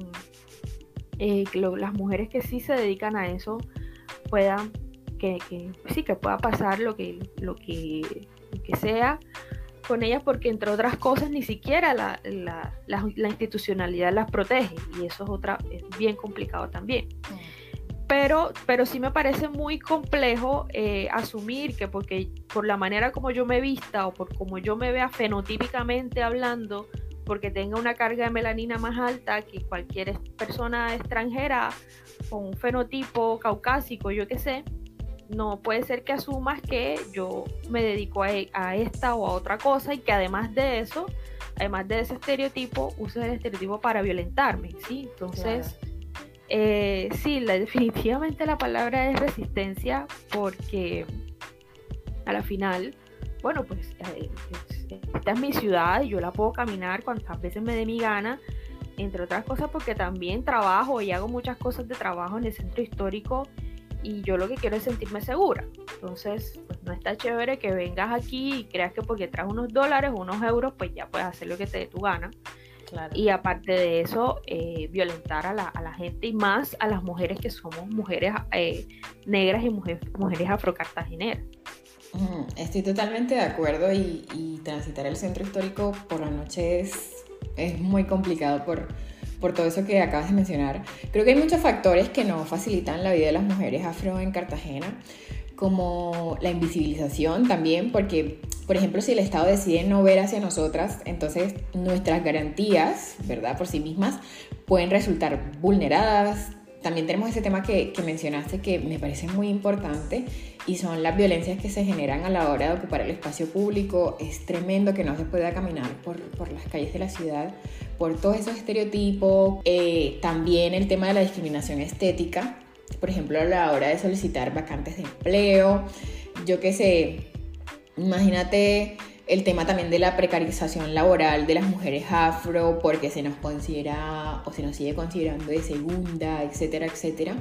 eh, las mujeres que sí se dedican a eso puedan, que, sí, que pueda pasar lo que, lo que, sea con ellas porque entre otras cosas ni siquiera la, institucionalidad las protege y eso es otra es bien complicado también. Mm pero, pero sí me parece muy complejo eh, asumir que porque por la manera como yo me vista o por como yo me vea fenotípicamente hablando, porque tenga una carga de melanina más alta que cualquier persona extranjera con un fenotipo caucásico, yo qué sé, no puede ser que asumas que yo me dedico a, esta o a otra cosa y que además de eso, además de ese estereotipo, uses el estereotipo para violentarme, ¿sí? Entonces... Eh, sí, definitivamente la palabra es resistencia porque a la final, bueno, pues eh, esta es mi ciudad y yo la puedo caminar cuantas veces me dé mi gana, entre otras cosas porque también trabajo y hago muchas cosas de trabajo en el centro histórico y yo lo que quiero es sentirme segura. Entonces, pues no está chévere que vengas aquí y creas que porque traes unos dólares o unos euros, pues ya puedes hacer lo que te dé tu gana. Y aparte de eso, eh, violentar a la, gente y más a las mujeres que somos mujeres eh, negras y mujeres, mujeres afrocartageneras. estoy totalmente de acuerdo y, transitar el centro histórico por la noche es, es muy complicado por, por todo eso que acabas de mencionar. Creo que hay muchos factores que no facilitan la vida de las mujeres afro en Cartagena, como la invisibilización también, porque por ejemplo, si el Estado decide no ver hacia nosotras, entonces nuestras garantías, ¿verdad? Por sí mismas, pueden resultar vulneradas. También tenemos ese tema que, mencionaste que me parece muy importante y son las violencias que se generan a la hora de ocupar el espacio público. Es tremendo que no se pueda caminar por, las calles de la ciudad por todos esos estereotipos. Eh, también el tema de la discriminación estética, por ejemplo, a la hora de solicitar vacantes de empleo. Yo qué sé, Imagínate el tema también de la precarización laboral de las mujeres afro, porque se nos considera o se nos sigue considerando de segunda, etcétera, etcétera.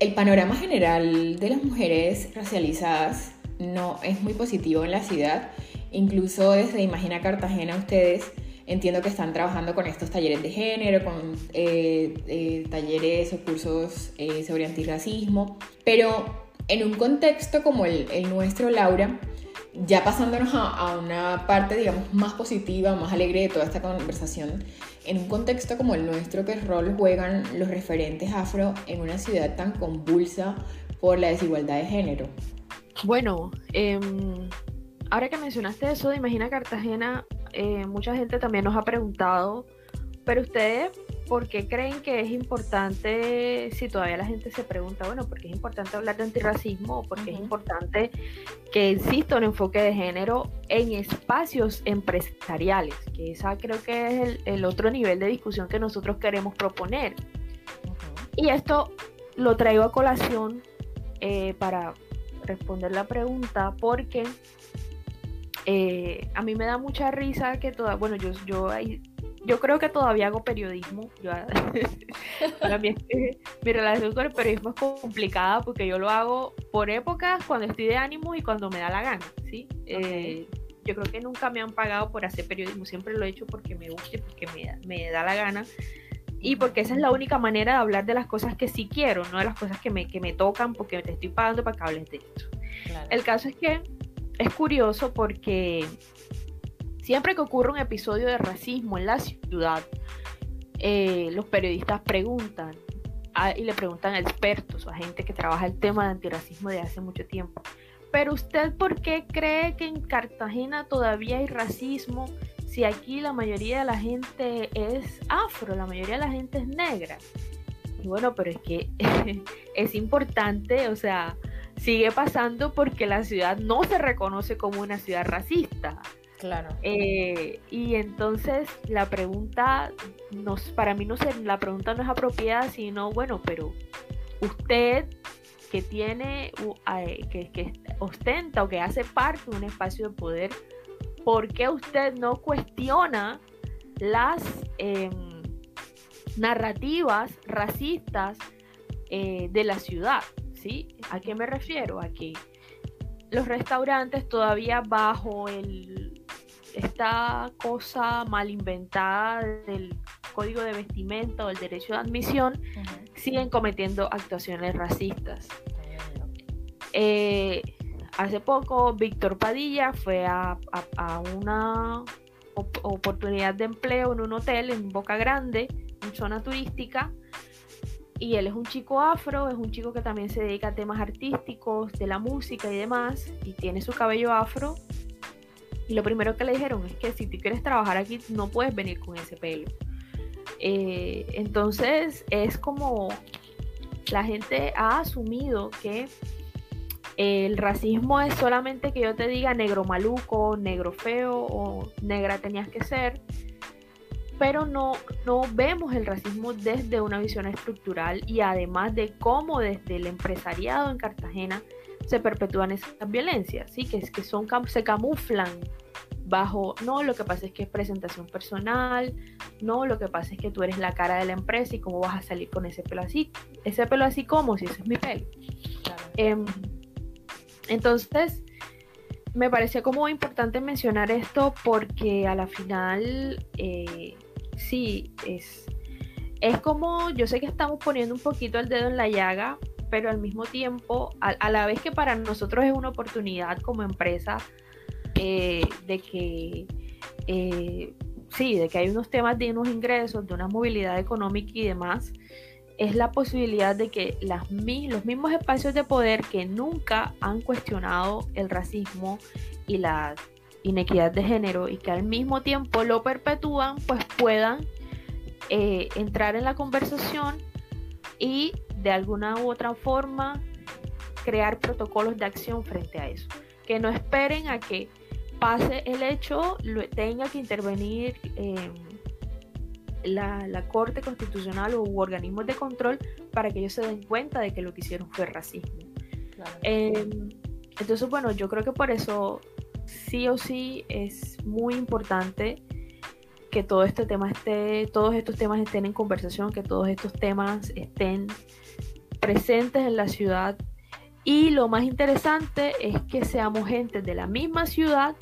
El panorama general de las mujeres racializadas no es muy positivo en la ciudad. Incluso desde Imagina Cartagena ustedes entiendo que están trabajando con estos talleres de género, con eh, eh, talleres o cursos eh, sobre antirracismo, pero en un contexto como el, nuestro, Laura, ya pasándonos a, una parte, digamos, más positiva, más alegre de toda esta conversación, en un contexto como el nuestro, ¿qué rol juegan los referentes afro en una ciudad tan convulsa por la desigualdad de género? Bueno, em, ahora que mencionaste eso de Imagina Cartagena, eh, mucha gente también nos ha preguntado, pero ustedes ¿por qué creen que es importante, si todavía la gente se pregunta, bueno, ¿por qué es importante hablar de antirracismo? ¿O por qué es importante que exista un enfoque de género en espacios empresariales? Que esa creo que es el, otro nivel de discusión que nosotros queremos proponer. Y esto lo traigo a colación eh, para responder la pregunta porque eh, a mí me da mucha risa que toda, bueno, yo, yo yo creo que todavía hago periodismo. mi relación con el periodismo es complicada porque yo lo hago por épocas, cuando estoy de ánimo y cuando me da la gana, ¿sí? Eh, yo creo que nunca me han pagado por hacer periodismo, siempre lo he hecho porque me gusta y porque me, da la gana. Y porque esa es la única manera de hablar de las cosas que sí quiero, no de las cosas que me, que me tocan porque te estoy pagando para que hables de esto. El caso es que es curioso porque Siempre que ocurre un episodio de racismo en la ciudad, eh, los periodistas preguntan y le preguntan a expertos o a gente que trabaja el tema de antirracismo de hace mucho tiempo. Pero usted, ¿por qué cree que en Cartagena todavía hay racismo si aquí la mayoría de la gente es afro, la mayoría de la gente es negra? Y bueno, pero es que es importante, o sea, sigue pasando porque la ciudad no se reconoce como una ciudad racista. Claro. Eh, y entonces la pregunta, nos, para mí no sé, la pregunta no es apropiada, sino, bueno, pero usted que tiene, que, que ostenta o que hace parte de un espacio de poder, ¿por qué usted no cuestiona las em, narrativas racistas eh, de la ciudad? ¿Sí? ¿A qué me refiero? A que los restaurantes todavía bajo el esta cosa mal inventada del código de vestimenta o el derecho de admisión, siguen cometiendo actuaciones racistas. Eh, hace poco Víctor Padilla fue a, una oportunidad de empleo en un hotel en Boca Grande, en zona turística, y él es un chico afro, es un chico que también se dedica a temas artísticos, de la música y demás, y tiene su cabello afro, y lo primero que le dijeron es que si tú quieres trabajar aquí, no puedes venir con ese pelo. Eh, entonces es como la gente ha asumido que el racismo es solamente que yo te diga negro maluco, negro feo o negra tenías que ser, pero no, no vemos el racismo desde una visión estructural y además de cómo desde el empresariado en Cartagena se perpetúan esas violencias, ¿sí? que, es, que son, se camuflan bajo, no, lo que pasa es que es presentación personal, no, lo que pasa es que tú eres la cara de la empresa y cómo vas a salir con ese pelo así, ese pelo así como si ese es mi pelo. Em, entonces, me parecía como importante mencionar esto porque a la final, eh, sí, es, es como, yo sé que estamos poniendo un poquito el dedo en la llaga, pero al mismo tiempo, a, la vez que para nosotros es una oportunidad como empresa eh, de que eh, sí, de que hay unos temas de unos ingresos, de una movilidad económica y demás, es la posibilidad de que las, los mismos espacios de poder que nunca han cuestionado el racismo y la inequidad de género y que al mismo tiempo lo perpetúan, pues puedan eh, entrar en la conversación y de alguna u otra forma crear protocolos de acción frente a eso. Que no esperen a que pase el hecho, tenga que intervenir em, la, Corte Constitucional o organismos de control para que ellos se den cuenta de que lo que hicieron fue racismo. Em, entonces, bueno, yo creo que por eso sí o sí es muy importante que todo este tema esté, todos estos temas estén en conversación, que todos estos temas estén presentes en la ciudad. Y lo más interesante es que seamos gente de la misma ciudad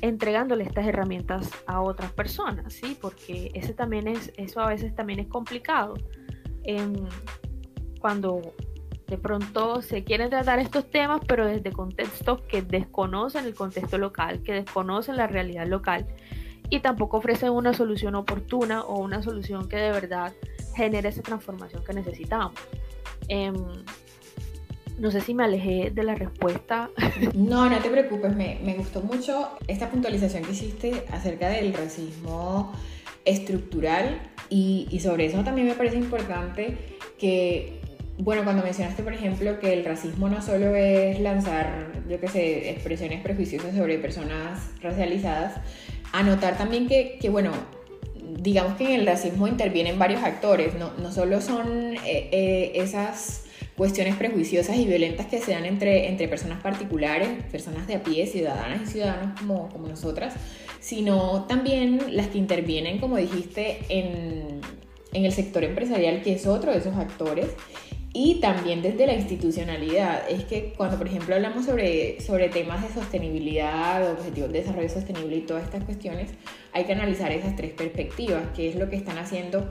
entregándole estas herramientas a otras personas, ¿sí? Porque ese también es, eso a veces también es complicado. cuando De pronto se quieren tratar estos temas, pero desde contextos que desconocen el contexto local, que desconocen la realidad local y tampoco ofrecen una solución oportuna o una solución que de verdad genere esa transformación que necesitamos. Em, no sé si me alejé de la respuesta. No, no te preocupes, me, me gustó mucho esta puntualización que hiciste acerca del racismo estructural y, y, sobre eso también me parece importante que, bueno, cuando mencionaste, por ejemplo, que el racismo no solo es lanzar, yo qué sé, expresiones prejuiciosas sobre personas racializadas, anotar también que, que bueno, digamos que en el racismo intervienen varios actores, no, no solo son eh, eh, esas cuestiones prejuiciosas y violentas que se dan entre, entre personas particulares, personas de a pie, ciudadanas y ciudadanos como, como nosotras, sino también las que intervienen, como dijiste, en, en el sector empresarial, que es otro de esos actores, y también desde la institucionalidad. Es que cuando, por ejemplo, hablamos sobre, sobre temas de sostenibilidad, objetivos de desarrollo sostenible y todas estas cuestiones, hay que analizar esas tres perspectivas, qué es lo que están haciendo,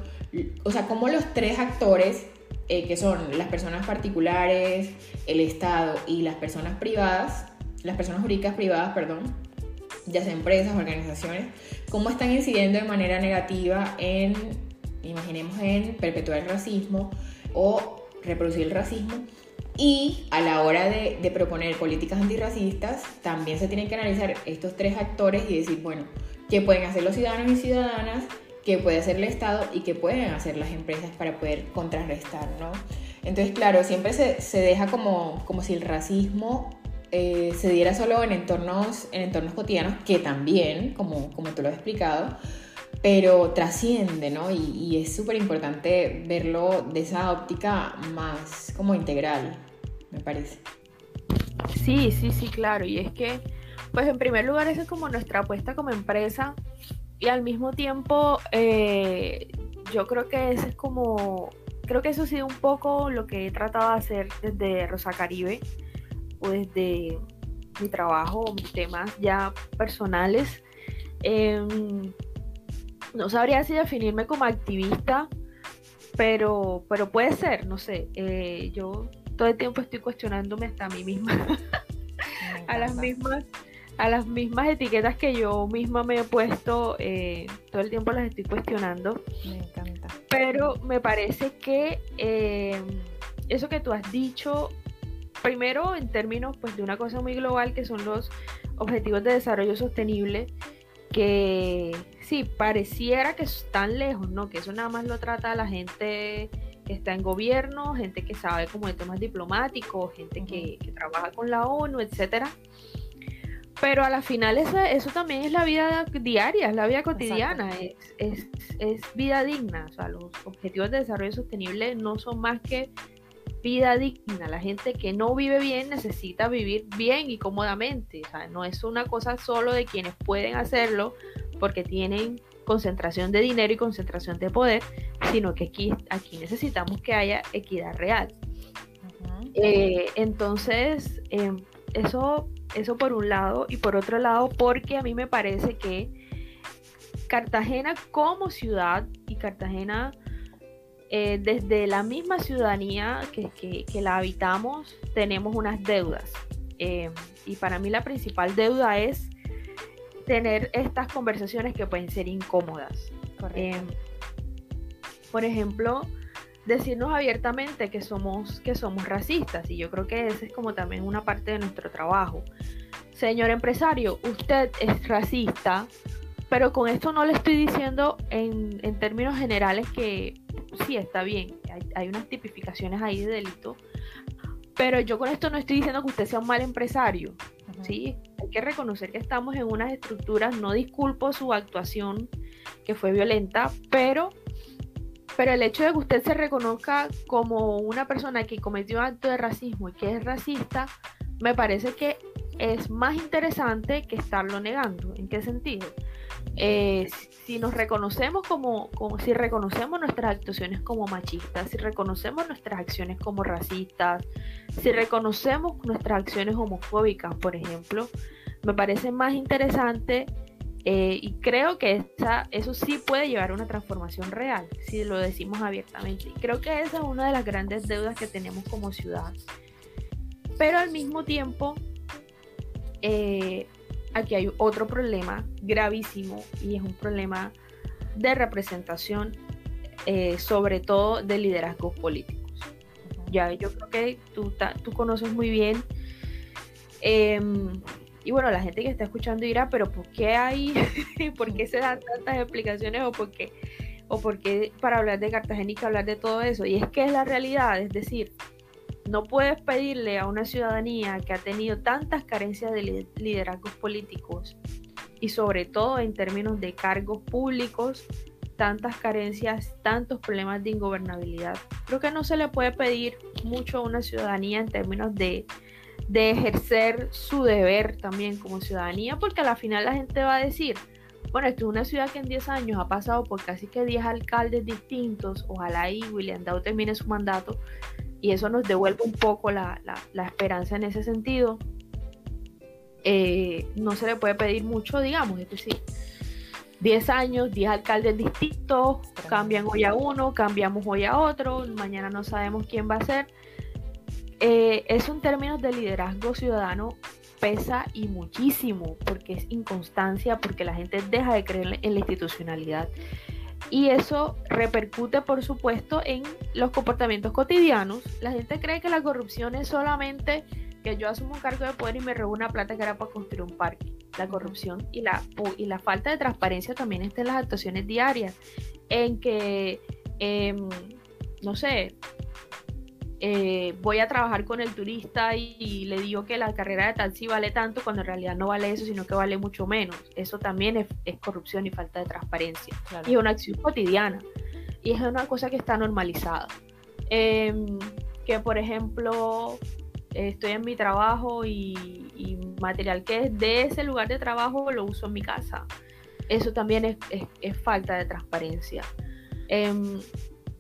o sea, cómo los tres actores eh, que son las personas particulares, el Estado y las personas privadas, las personas jurídicas privadas, perdón, ya sea empresas, organizaciones, cómo están incidiendo de manera negativa en, imaginemos, en perpetuar el racismo o reproducir el racismo. Y a la hora de, proponer políticas antirracistas, también se tienen que analizar estos tres actores y decir, bueno, ¿qué pueden hacer los ciudadanos y ciudadanas? que puede hacer el Estado y que pueden hacer las empresas para poder contrarrestar, ¿no? Entonces, claro, siempre se, se deja como, como si el racismo eh, se diera solo en entornos, en entornos cotidianos, que también, como, como tú lo has explicado, pero trasciende, ¿no? Y, es súper importante verlo de esa óptica más como integral, me parece. Sí, sí, sí, claro. Y es que, pues en primer lugar, esa es como nuestra apuesta como empresa y al mismo tiempo eh, yo creo que ese es como, creo que eso ha sido un poco lo que he tratado de hacer desde Rosa Caribe o desde mi trabajo, mis temas ya personales. Em, no sabría si definirme como activista, pero, pero puede ser, no sé. Eh, yo todo el tiempo estoy cuestionándome hasta a mí misma, a las mismas a las mismas etiquetas que yo misma me he puesto, eh, todo el tiempo las estoy cuestionando. Me encanta. Pero me parece que eh, eso que tú has dicho, primero en términos pues, de una cosa muy global que son los objetivos de desarrollo sostenible, que sí, pareciera que están lejos, ¿no? Que eso nada más lo trata la gente que está en gobierno, gente que sabe como de temas diplomáticos, gente que, que trabaja con la ONU, etcétera pero a la final eso, eso, también es la vida diaria, es la vida cotidiana, es, es, vida digna. O sea, los objetivos de desarrollo sostenible no son más que vida digna. La gente que no vive bien necesita vivir bien y cómodamente. O sea, no es una cosa solo de quienes pueden hacerlo porque tienen concentración de dinero y concentración de poder, sino que aquí, aquí necesitamos que haya equidad real. Eh, entonces, em, eso eso por un lado. Y por otro lado, porque a mí me parece que Cartagena como ciudad y Cartagena eh, desde la misma ciudadanía que, la habitamos tenemos unas deudas. Eh, y para mí la principal deuda es tener estas conversaciones que pueden ser incómodas. Eh, por ejemplo, decirnos abiertamente que somos, que somos racistas y yo creo que esa es como también una parte de nuestro trabajo. Señor empresario, usted es racista, pero con esto no le estoy diciendo en, términos generales que sí está bien, hay, unas tipificaciones ahí de delito, pero yo con esto no estoy diciendo que usted sea un mal empresario, ¿sí? Hay que reconocer que estamos en unas estructuras, no disculpo su actuación que fue violenta, pero pero el hecho de que usted se reconozca como una persona que cometió un acto de racismo y que es racista, me parece que es más interesante que estarlo negando. ¿En qué sentido? Eh, si nos reconocemos como, si reconocemos nuestras actuaciones como machistas, si reconocemos nuestras acciones como racistas, si reconocemos nuestras acciones homofóbicas, por ejemplo, me parece más interesante Eh, y creo que esa, eso sí puede llevar a una transformación real, si lo decimos abiertamente. Y creo que esa es una de las grandes deudas que tenemos como ciudad. Pero al mismo tiempo, eh, aquí hay otro problema gravísimo y es un problema de representación, eh, sobre todo de liderazgos políticos. Ya yo creo que tú, tú conoces muy bien. Em, y bueno, la gente que está escuchando dirá, pero ¿por qué hay? ¿Por qué se dan tantas explicaciones? ¿O por qué, o por qué para hablar de Cartagena y que hablar de todo eso? Y es que es la realidad, es decir, no puedes pedirle a una ciudadanía que ha tenido tantas carencias de liderazgos políticos y sobre todo en términos de cargos públicos, tantas carencias, tantos problemas de ingobernabilidad. Creo que no se le puede pedir mucho a una ciudadanía en términos de, de ejercer su deber también como ciudadanía, porque a la final la gente va a decir, bueno, esto es una ciudad que en 10 años ha pasado por casi que 10 alcaldes distintos, ojalá y William Dow termine su mandato, y eso nos devuelve un poco la, esperanza en ese sentido. Eh, no se le puede pedir mucho, digamos, es decir, 10 años, 10 alcaldes distintos, cambian hoy a uno, cambiamos hoy a otro, mañana no sabemos quién va a ser. Eh, eso en términos de liderazgo ciudadano pesa y muchísimo, porque es inconstancia, porque la gente deja de creer en la institucionalidad. Y eso repercute, por supuesto, en los comportamientos cotidianos. La gente cree que la corrupción es solamente que yo asumo un cargo de poder y me robo una plata que era para construir un parque. La corrupción y la, y la falta de transparencia también está en las actuaciones diarias, en que, em, no sé, eh, voy a trabajar con el turista y, le digo que la carrera de taxi vale tanto cuando en realidad no vale eso, sino que vale mucho menos. Eso también es, corrupción y falta de transparencia. Y es una acción cotidiana. Y es una cosa que está normalizada. Em, que por ejemplo, estoy en mi trabajo y, material que es de ese lugar de trabajo lo uso en mi casa. Eso también es, falta de transparencia. Em,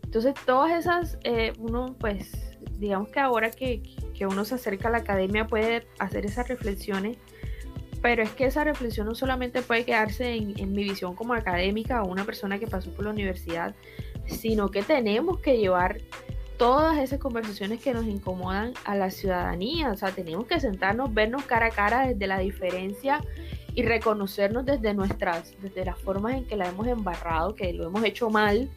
entonces, todas esas, eh, uno pues digamos que ahora que, uno se acerca a la academia puede hacer esas reflexiones, pero es que esa reflexión no solamente puede quedarse en, mi visión como académica o una persona que pasó por la universidad, sino que tenemos que llevar todas esas conversaciones que nos incomodan a la ciudadanía, o sea, tenemos que sentarnos, vernos cara a cara desde la diferencia y reconocernos desde nuestras, desde las formas en que la hemos embarrado, que lo hemos hecho mal,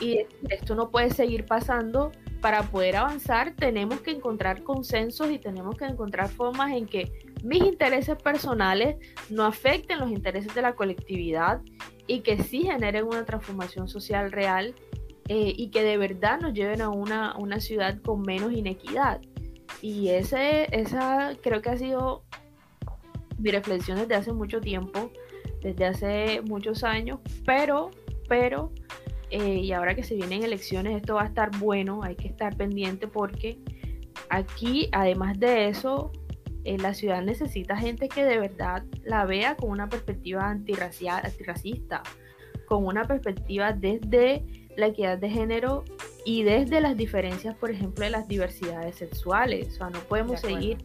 y esto no puede seguir pasando para poder avanzar tenemos que encontrar consensos y tenemos que encontrar formas en que mis intereses personales no afecten los intereses de la colectividad y que sí generen una transformación social real eh, y que de verdad nos lleven a una, una ciudad con menos inequidad. Y ese, esa creo que ha sido mi reflexión desde hace mucho tiempo, desde hace muchos años, pero, pero eh, y ahora que se vienen elecciones esto va a estar bueno, hay que estar pendiente porque aquí, además de eso, eh, la ciudad necesita gente que de verdad la vea con una perspectiva antirracial, antirracista, con una perspectiva desde la equidad de género y desde las diferencias, por ejemplo, de las diversidades sexuales. O sea, no podemos seguir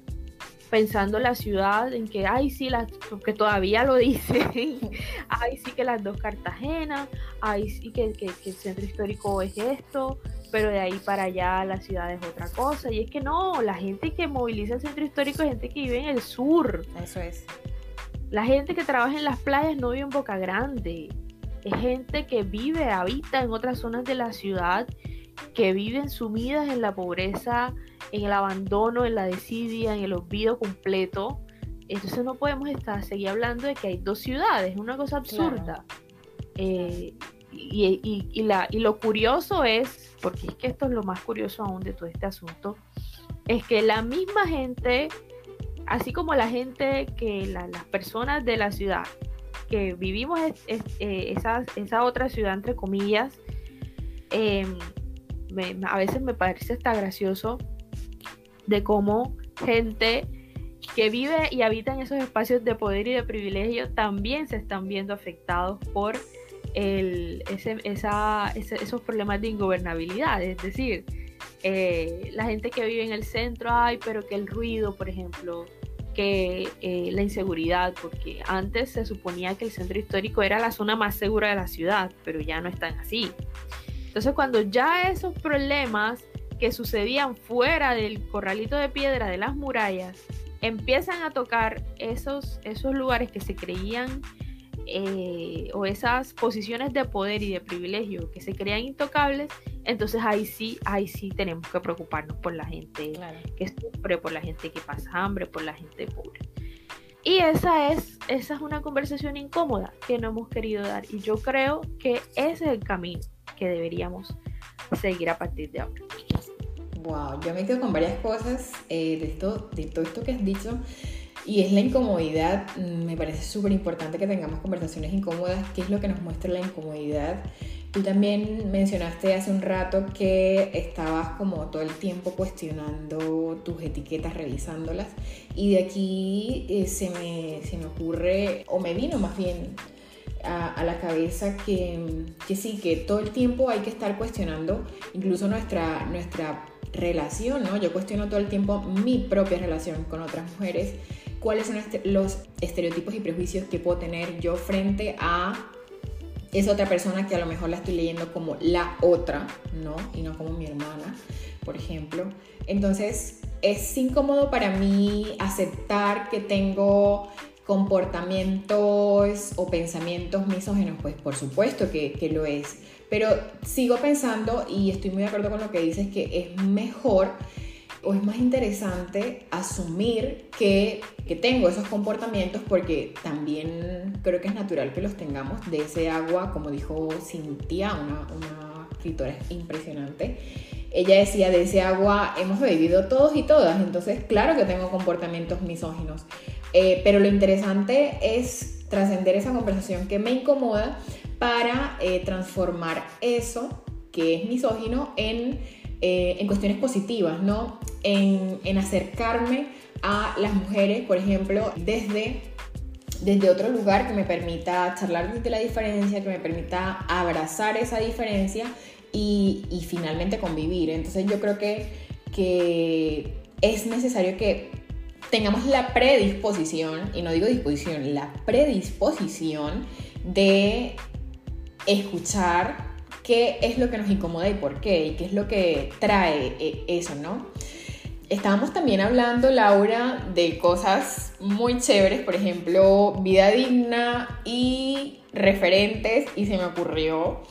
pensando la ciudad en que, ay, sí, las, que todavía lo dicen, ay, sí que las dos Cartagenas, ay, sí que, que, el centro histórico es esto, pero de ahí para allá la ciudad es otra cosa. Y es que no, la gente que moviliza el centro histórico es gente que vive en el sur. Eso es. La gente que trabaja en las playas no vive en Boca Grande. Es gente que vive, habita en otras zonas de la ciudad, que viven sumidas en la pobreza en el abandono, en la desidia, en el olvido completo. Entonces no podemos estar seguir hablando de que hay dos ciudades, es una cosa absurda. Eh, y, la, y lo curioso es, porque es que esto es lo más curioso aún de todo este asunto, es que la misma gente, así como la gente que las personas de la ciudad que vivimos eh, esa, esa, otra ciudad, entre comillas, em, a veces me parece hasta gracioso de cómo gente que vive y habita en esos espacios de poder y de privilegio también se están viendo afectados por el, ese, esa, esos problemas de ingobernabilidad. Es decir, eh, la gente que vive en el centro, ay, pero que el ruido, por ejemplo, que eh, la inseguridad, porque antes se suponía que el centro histórico era la zona más segura de la ciudad, pero ya no están así. Entonces cuando ya esos problemas que sucedían fuera del corralito de piedra de las murallas empiezan a tocar esos, esos lugares que se creían eh, o esas posiciones de poder y de privilegio que se creían intocables, entonces ahí sí, ahí sí tenemos que preocuparnos por la gente que sufre, por la gente que pasa hambre, por la gente pobre. Y esa es, esa es una conversación incómoda que no hemos querido dar. Y yo creo que ese es el camino que deberíamos seguir a partir de ahora. Wow, yo me quedo con varias cosas eh, de, esto, de todo esto que has dicho. Y es la incomodidad, me parece súper importante que tengamos conversaciones incómodas. ¿Qué es lo que nos muestra la incomodidad? Tú también mencionaste hace un rato que estabas como todo el tiempo cuestionando tus etiquetas, revisándolas. Y de aquí eh, se, me, se me ocurre, o me vino más bien a, la cabeza que, que, sí, que todo el tiempo hay que estar cuestionando incluso nuestra, nuestra relación, ¿no? Yo cuestiono todo el tiempo mi propia relación con otras mujeres, cuáles son este, los estereotipos y prejuicios que puedo tener yo frente a esa otra persona que a lo mejor la estoy leyendo como la otra, ¿no? Y no como mi hermana, por ejemplo. Entonces, es incómodo para mí aceptar que tengo comportamientos o pensamientos misógenos, pues por supuesto que, que lo es pero sigo pensando y estoy muy de acuerdo con lo que dices, que es mejor o es más interesante asumir que, que, tengo esos comportamientos porque también creo que es natural que los tengamos de ese agua, como dijo Cintia, una, una escritora impresionante. Ella decía, de ese agua hemos bebido todos y todas, entonces claro que tengo comportamientos misóginos, eh, pero lo interesante es trascender esa conversación que me incomoda para eh, transformar eso que es misógino en, eh, en cuestiones positivas, ¿no? En, en, acercarme a las mujeres, por ejemplo, desde, desde otro lugar que me permita charlar desde la diferencia, que me permita abrazar esa diferencia y, y finalmente convivir. Entonces yo creo que, que es necesario que tengamos la predisposición, y no digo disposición, la predisposición de escuchar qué es lo que nos incomoda y por qué, y qué es lo que trae eh, eso, ¿no? Estábamos también hablando, Laura, de cosas muy chéveres, por ejemplo, vida digna y referentes, y se me ocurrió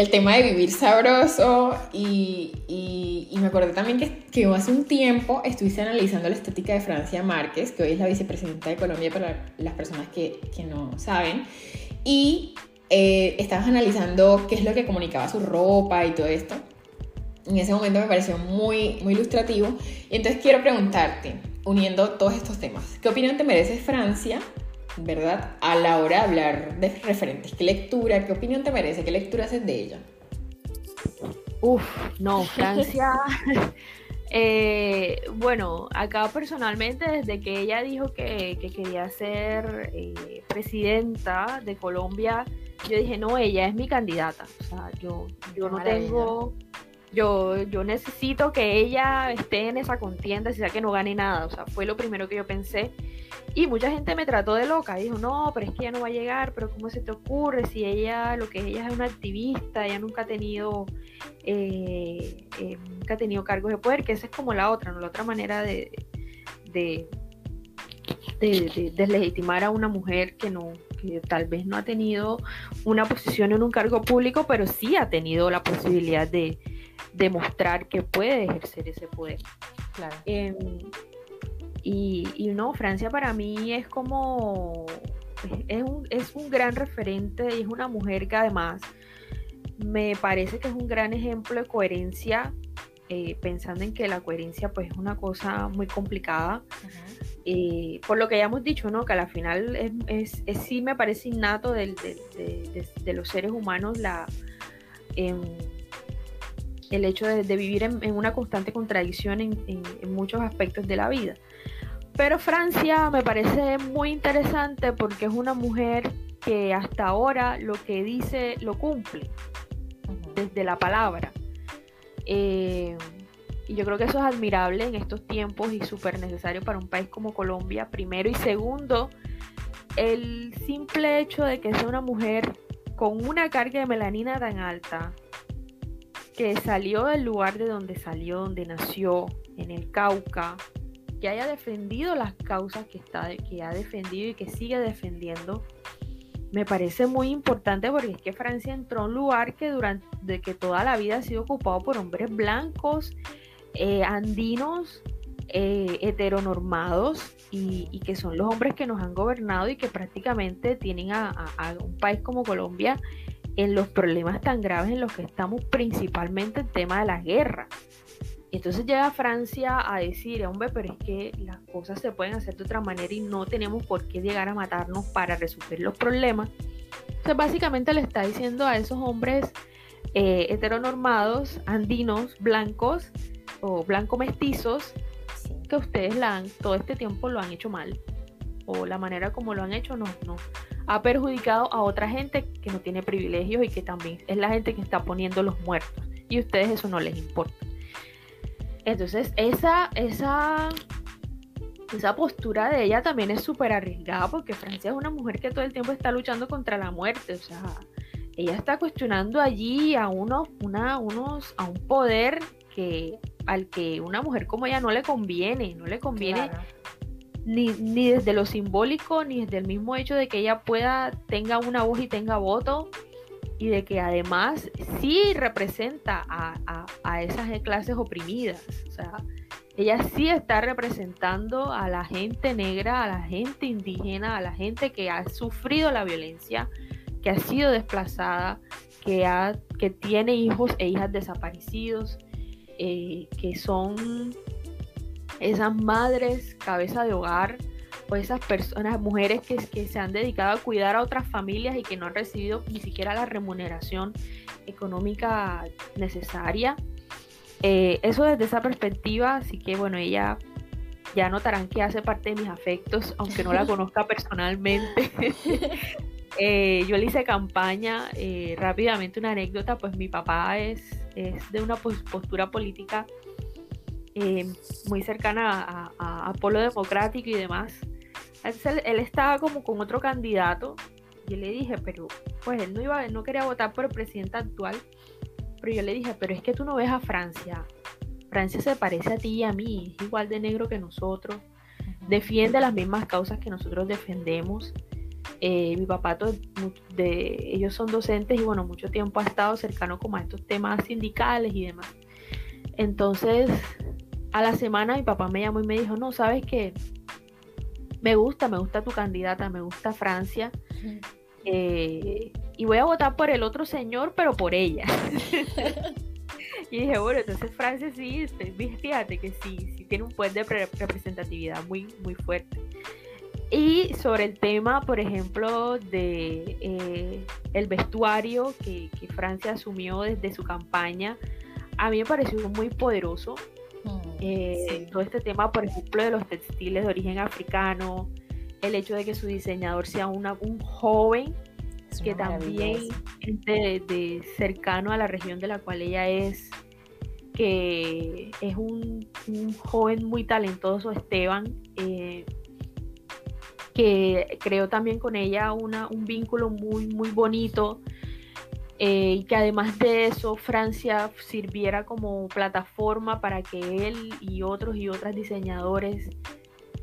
el tema de vivir sabroso y, me acordé también que, hace un tiempo estuviste analizando la estética de Francia Márquez, que hoy es la vicepresidenta de Colombia para las personas que, que no saben, y eh, estabas analizando qué es lo que comunicaba su ropa y todo esto. En ese momento me pareció muy, muy ilustrativo. Y entonces quiero preguntarte, uniendo todos estos temas, ¿qué opinión te merece Francia, verdad? A la hora de hablar de referentes. ¿Qué lectura, qué opinión te merece? ¿Qué lectura haces de ella? Uf, no, Francia. Eh, bueno, acá personalmente, desde que ella dijo que, quería ser eh, presidenta de Colombia, yo dije, no, ella es mi candidata. O sea, yo, yo no tengo, yo, yo necesito que ella esté en esa contienda, si sea que no gane nada. O sea, fue lo primero que yo pensé. Y mucha gente me trató de loca. Dijo, no, pero es que ella no va a llegar, pero ¿cómo se te ocurre? Si ella, lo que ella es una activista, ella nunca ha tenido, eh, eh, nunca ha tenido cargos de poder, que esa es como la otra, ¿no? La otra manera de, de deslegitimar a una mujer que no, que tal vez no ha tenido una posición en un cargo público, pero sí ha tenido la posibilidad de demostrar que puede ejercer ese poder. Claro. Em, y, no, Francia para mí es como, es un, es un gran referente y es una mujer que además me parece que es un gran ejemplo de coherencia, eh, pensando en que la coherencia pues es una cosa muy complicada. Y por lo que ya hemos dicho, ¿no? Que a la final es, es, sí me parece innato de, de, los seres humanos la, em, el hecho de, vivir en, una constante contradicción en, en, muchos aspectos de la vida. Pero Francia me parece muy interesante porque es una mujer que hasta ahora lo que dice lo cumple, desde la palabra. Eh, y yo creo que eso es admirable en estos tiempos y súper necesario para un país como Colombia, primero. Y segundo, el simple hecho de que sea una mujer con una carga de melanina tan alta, que salió del lugar de donde salió, donde nació, en el Cauca, que haya defendido las causas que, está, que ha defendido y que sigue defendiendo, me parece muy importante porque es que Francia entró a un lugar que durante que toda la vida ha sido ocupado por hombres blancos, eh, andinos, eh, heteronormados y, que son los hombres que nos han gobernado y que prácticamente tienen a, un país como Colombia en los problemas tan graves en los que estamos, principalmente el tema de la guerra. Entonces llega Francia a decir, hombre, pero es que las cosas se pueden hacer de otra manera y no tenemos por qué llegar a matarnos para resolver los problemas. Entonces básicamente le está diciendo a esos hombres eh, heteronormados, andinos, blancos o blanco mestizos, que ustedes la han, todo este tiempo lo han hecho mal. O la manera como lo han hecho no, no. Ha perjudicado a otra gente que no tiene privilegios y que también es la gente que está poniendo los muertos. Y a ustedes eso no les importa. Entonces, esa, esa, esa postura de ella también es súper arriesgada porque Francia es una mujer que todo el tiempo está luchando contra la muerte. O sea, ella está cuestionando allí a unos, una, unos, a un poder que al que una mujer como ella no le conviene, no le conviene ni, ni, desde lo simbólico, ni desde el mismo hecho de que ella pueda, tenga una voz y tenga voto, y de que además sí representa a, a, esas clases oprimidas. O sea, ella sí está representando a la gente negra, a la gente indígena, a la gente que ha sufrido la violencia, que ha sido desplazada, que, ha, que tiene hijos e hijas desaparecidos, eh, que son esas madres, cabeza de hogar, o esas personas, mujeres que, que, se han dedicado a cuidar a otras familias y que no han recibido ni siquiera la remuneración económica necesaria. Eh, eso desde esa perspectiva, así que bueno, ella ya notarán que hace parte de mis afectos, aunque no la conozca personalmente. Eh, yo le hice campaña, rápidamente una anécdota, pues mi papá es es de una postura política eh, muy cercana a, Polo Democrático y demás. él, estaba como con otro candidato y le dije, pero pues él no iba, no quería votar por el presidente actual, pero yo le dije, pero es que tú no ves a Francia. Francia se parece a ti y a mí, es igual de negro que nosotros, defiende las mismas causas que nosotros defendemos. Eh, mi papá, de, ellos son docentes y bueno, mucho tiempo ha estado cercano como a estos temas sindicales y demás. Entonces, a la semana mi papá me llamó y me dijo, no, sabes que me gusta, me gusta tu candidata, me gusta Francia. Eh, y voy a votar por el otro señor, pero por ella. y dije, bueno, entonces Francia sí, este, fíjate que sí, sí tiene un poder de representatividad muy, muy fuerte. Y sobre el tema, por ejemplo, de eh, el vestuario que, Francia asumió desde su campaña, a mí me pareció muy poderoso. Mm, eh, todo este tema, por ejemplo, de los textiles de origen africano, el hecho de que su diseñador sea una, un joven que también es de, cercano a la región de la cual ella es, que es un, joven muy talentoso, Esteban. Eh, que creo también con ella una, un vínculo muy, muy bonito. Eh, y que además de eso Francia sirviera como plataforma para que él y otros y otras diseñadores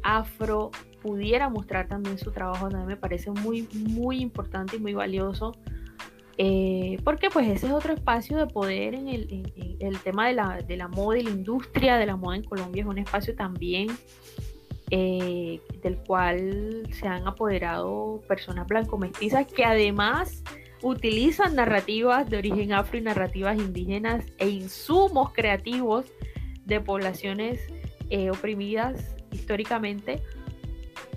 afro pudiera mostrar también su trabajo, también me parece muy, muy importante y muy valioso. Eh, porque pues ese es otro espacio de poder en el, el tema de la, de la, moda y la industria de la moda en Colombia es un espacio también eh, del cual se han apoderado personas blanco-mestizas que además utilizan narrativas de origen afro y narrativas indígenas e insumos creativos de poblaciones eh, oprimidas históricamente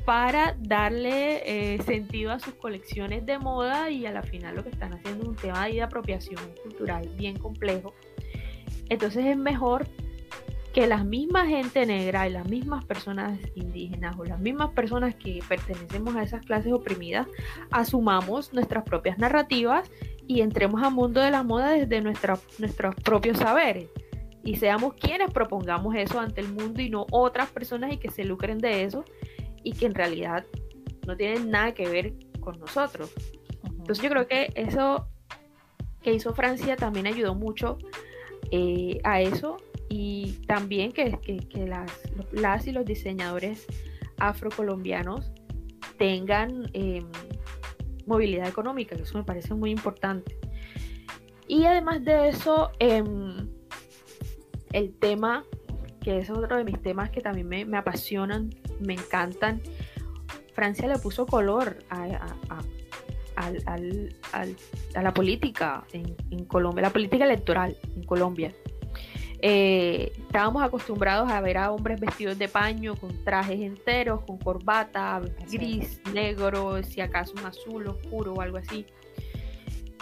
para darle eh, sentido a sus colecciones de moda y a la final lo que están haciendo es un tema de apropiación cultural bien complejo. Entonces es mejor que la misma gente negra y las mismas personas indígenas o las mismas personas que pertenecemos a esas clases oprimidas asumamos nuestras propias narrativas y entremos al mundo de la moda desde nuestros propios saberes. y seamos quienes propongamos eso ante el mundo y no otras personas y que se lucren de eso y que en realidad no tienen nada que ver con nosotros. Entonces yo creo que eso que hizo Francia también ayudó mucho eh, a eso y también que, que, las, las, y los diseñadores afrocolombianos tengan em, movilidad económica, que eso me parece muy importante. Y además de eso, em, el tema, que es otro de mis temas que también me, apasionan, me encantan, Francia le puso color a, la política en, Colombia, la política electoral en Colombia. Eh, estábamos acostumbrados a ver a hombres vestidos de paño, con trajes enteros, con corbata, gris, negro, si acaso un azul oscuro o algo así.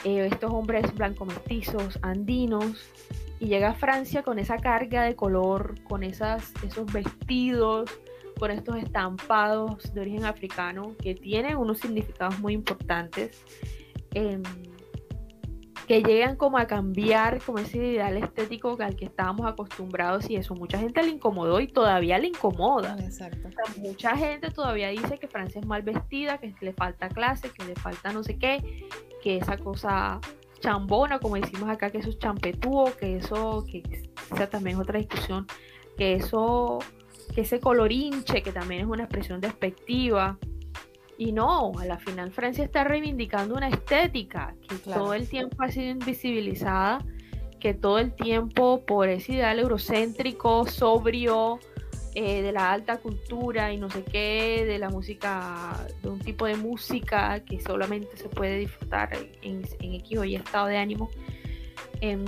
Eh, estos hombres blanco mestizos, andinos, y llega a Francia con esa carga de color, con esas, esos vestidos, con estos estampados de origen africano que tienen unos significados muy importantes. Em, que llegan como a cambiar como ese ideal estético al que estábamos acostumbrados y eso mucha gente le incomodó y todavía le incomoda. Exacto. mucha gente todavía dice que Francia es mal vestida, que le falta clase, que le falta no sé qué, que esa cosa chambona, como decimos acá, que eso es champetúo, que eso, que esa también es otra discusión, que eso, que ese colorinche, que también es una expresión despectiva, y no, a la final Francia está reivindicando una estética que todo el tiempo ha sido invisibilizada, que todo el tiempo por ese ideal eurocéntrico, sobrio, eh, de la alta cultura y no sé qué, de la música, de un tipo de música que solamente se puede disfrutar en, en X o Y estado de ánimo. Em,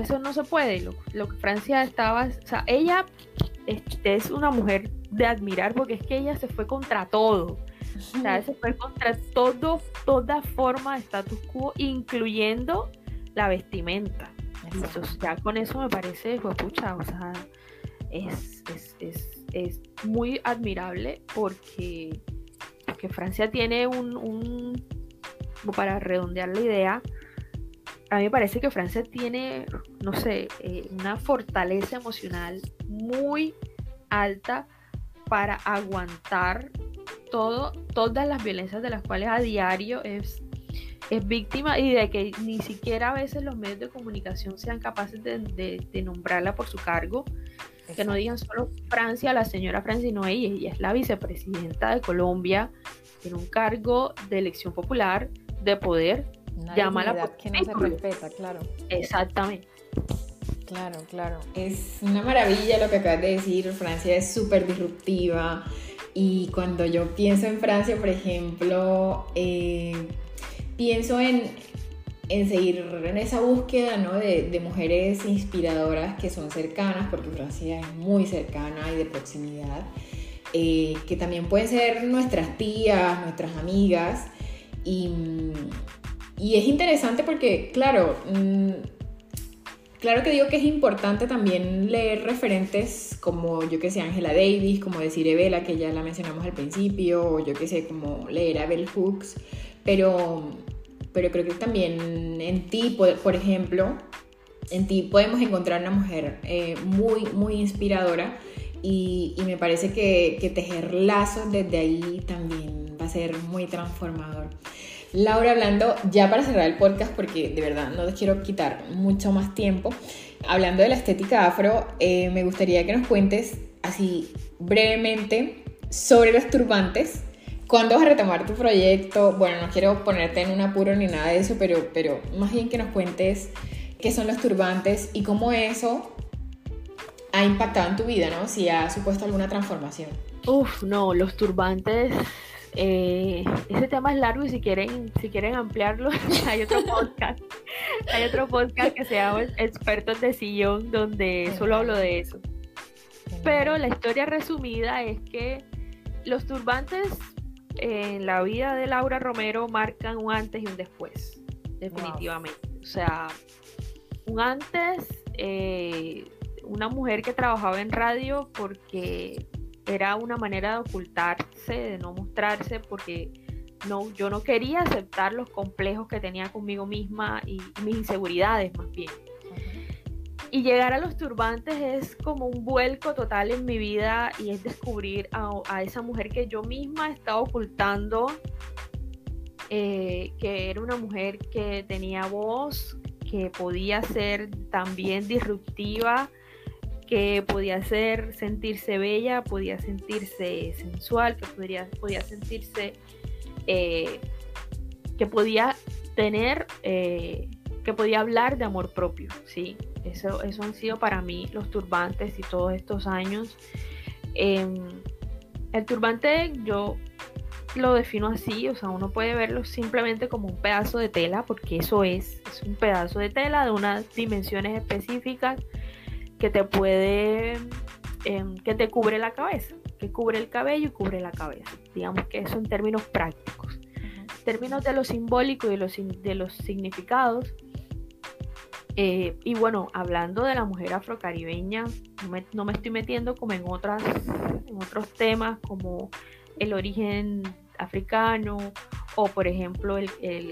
eso no se puede. Lo, que Francia estaba, o sea, ella es una mujer de admirar porque es que ella se fue contra todo o sea, se fue contra todo, toda forma de status quo, incluyendo la vestimenta. ya con eso me parece, pues, pucha, o sea, es, es, muy admirable porque, porque Francia tiene un, un, para redondear la idea, a mí me parece que Francia tiene, no sé, eh, una fortaleza emocional muy alta para aguantar todo, todas las violencias de las cuales a diario es, es víctima y de que ni siquiera a veces los medios de comunicación sean capaces de, nombrarla por su cargo. Que no digan solo Francia, la señora Francia, sino ella, ella es la vicepresidenta de Colombia, en un cargo de elección popular, de poder. Llámala por que no se respeta, claro. Exactamente. Claro, claro. Es una maravilla lo que acabas de decir. Francia es súper disruptiva. Y cuando yo pienso en Francia, por ejemplo, eh, pienso en, en, seguir en esa búsqueda ¿no? de, mujeres inspiradoras que son cercanas, porque Francia es muy cercana y de proximidad, eh, que también pueden ser nuestras tías, nuestras amigas. Y, y es interesante porque, claro, mm, Claro que digo que es importante también leer referentes como, yo que sé, Angela Davis, como decir Evela, que ya la mencionamos al principio, o yo que sé, como leer a Bell Hooks, pero, pero creo que también en ti, por, ejemplo, en ti podemos encontrar una mujer eh, muy, muy inspiradora y, me parece que, que tejer lazos desde ahí también va a ser muy transformador. Laura, hablando ya para cerrar el podcast, porque de verdad no te quiero quitar mucho más tiempo, hablando de la estética afro, eh, me gustaría que nos cuentes así brevemente sobre los turbantes. ¿Cuándo vas a retomar tu proyecto? Bueno, no quiero ponerte en un apuro ni nada de eso, pero, pero más bien que nos cuentes qué son los turbantes y cómo eso ha impactado en tu vida, ¿no? Si ha supuesto alguna transformación. Uf, no, los turbantes eh, ese tema es largo y si quieren, si quieren ampliarlo, hay otro podcast. hay otro podcast que se llama Expertos de Sillón, donde solo hablo de eso. Pero la historia resumida es que los turbantes en la vida de Laura Romero marcan un antes y un después, definitivamente. O sea, un antes, eh, una mujer que trabajaba en radio porque era una manera de ocultarse, de no mostrarse, porque no, yo no quería aceptar los complejos que tenía conmigo misma y, mis inseguridades más bien. y llegar a los turbantes es como un vuelco total en mi vida y es descubrir a, esa mujer que yo misma estaba ocultando, eh, que era una mujer que tenía voz, que podía ser también disruptiva, que podía ser sentirse bella, podía sentirse sensual, que podría, podía sentirse eh, que podía tener, eh, que podía hablar de amor propio, ¿sí? Eso, eso han sido para mí los turbantes y todos estos años. Em, el turbante yo lo defino así, o sea, uno puede verlo simplemente como un pedazo de tela, porque eso es, es un pedazo de tela de unas dimensiones específicas que te puede, em, que te cubre la cabeza, que cubre el cabello y cubre la cabeza. Digamos que eso en términos prácticos. En términos de lo simbólico y de los, de los significados, eh, y bueno, hablando de la mujer afrocaribeña, no me, estoy metiendo como en, otras, en otros temas como el origen africano o por ejemplo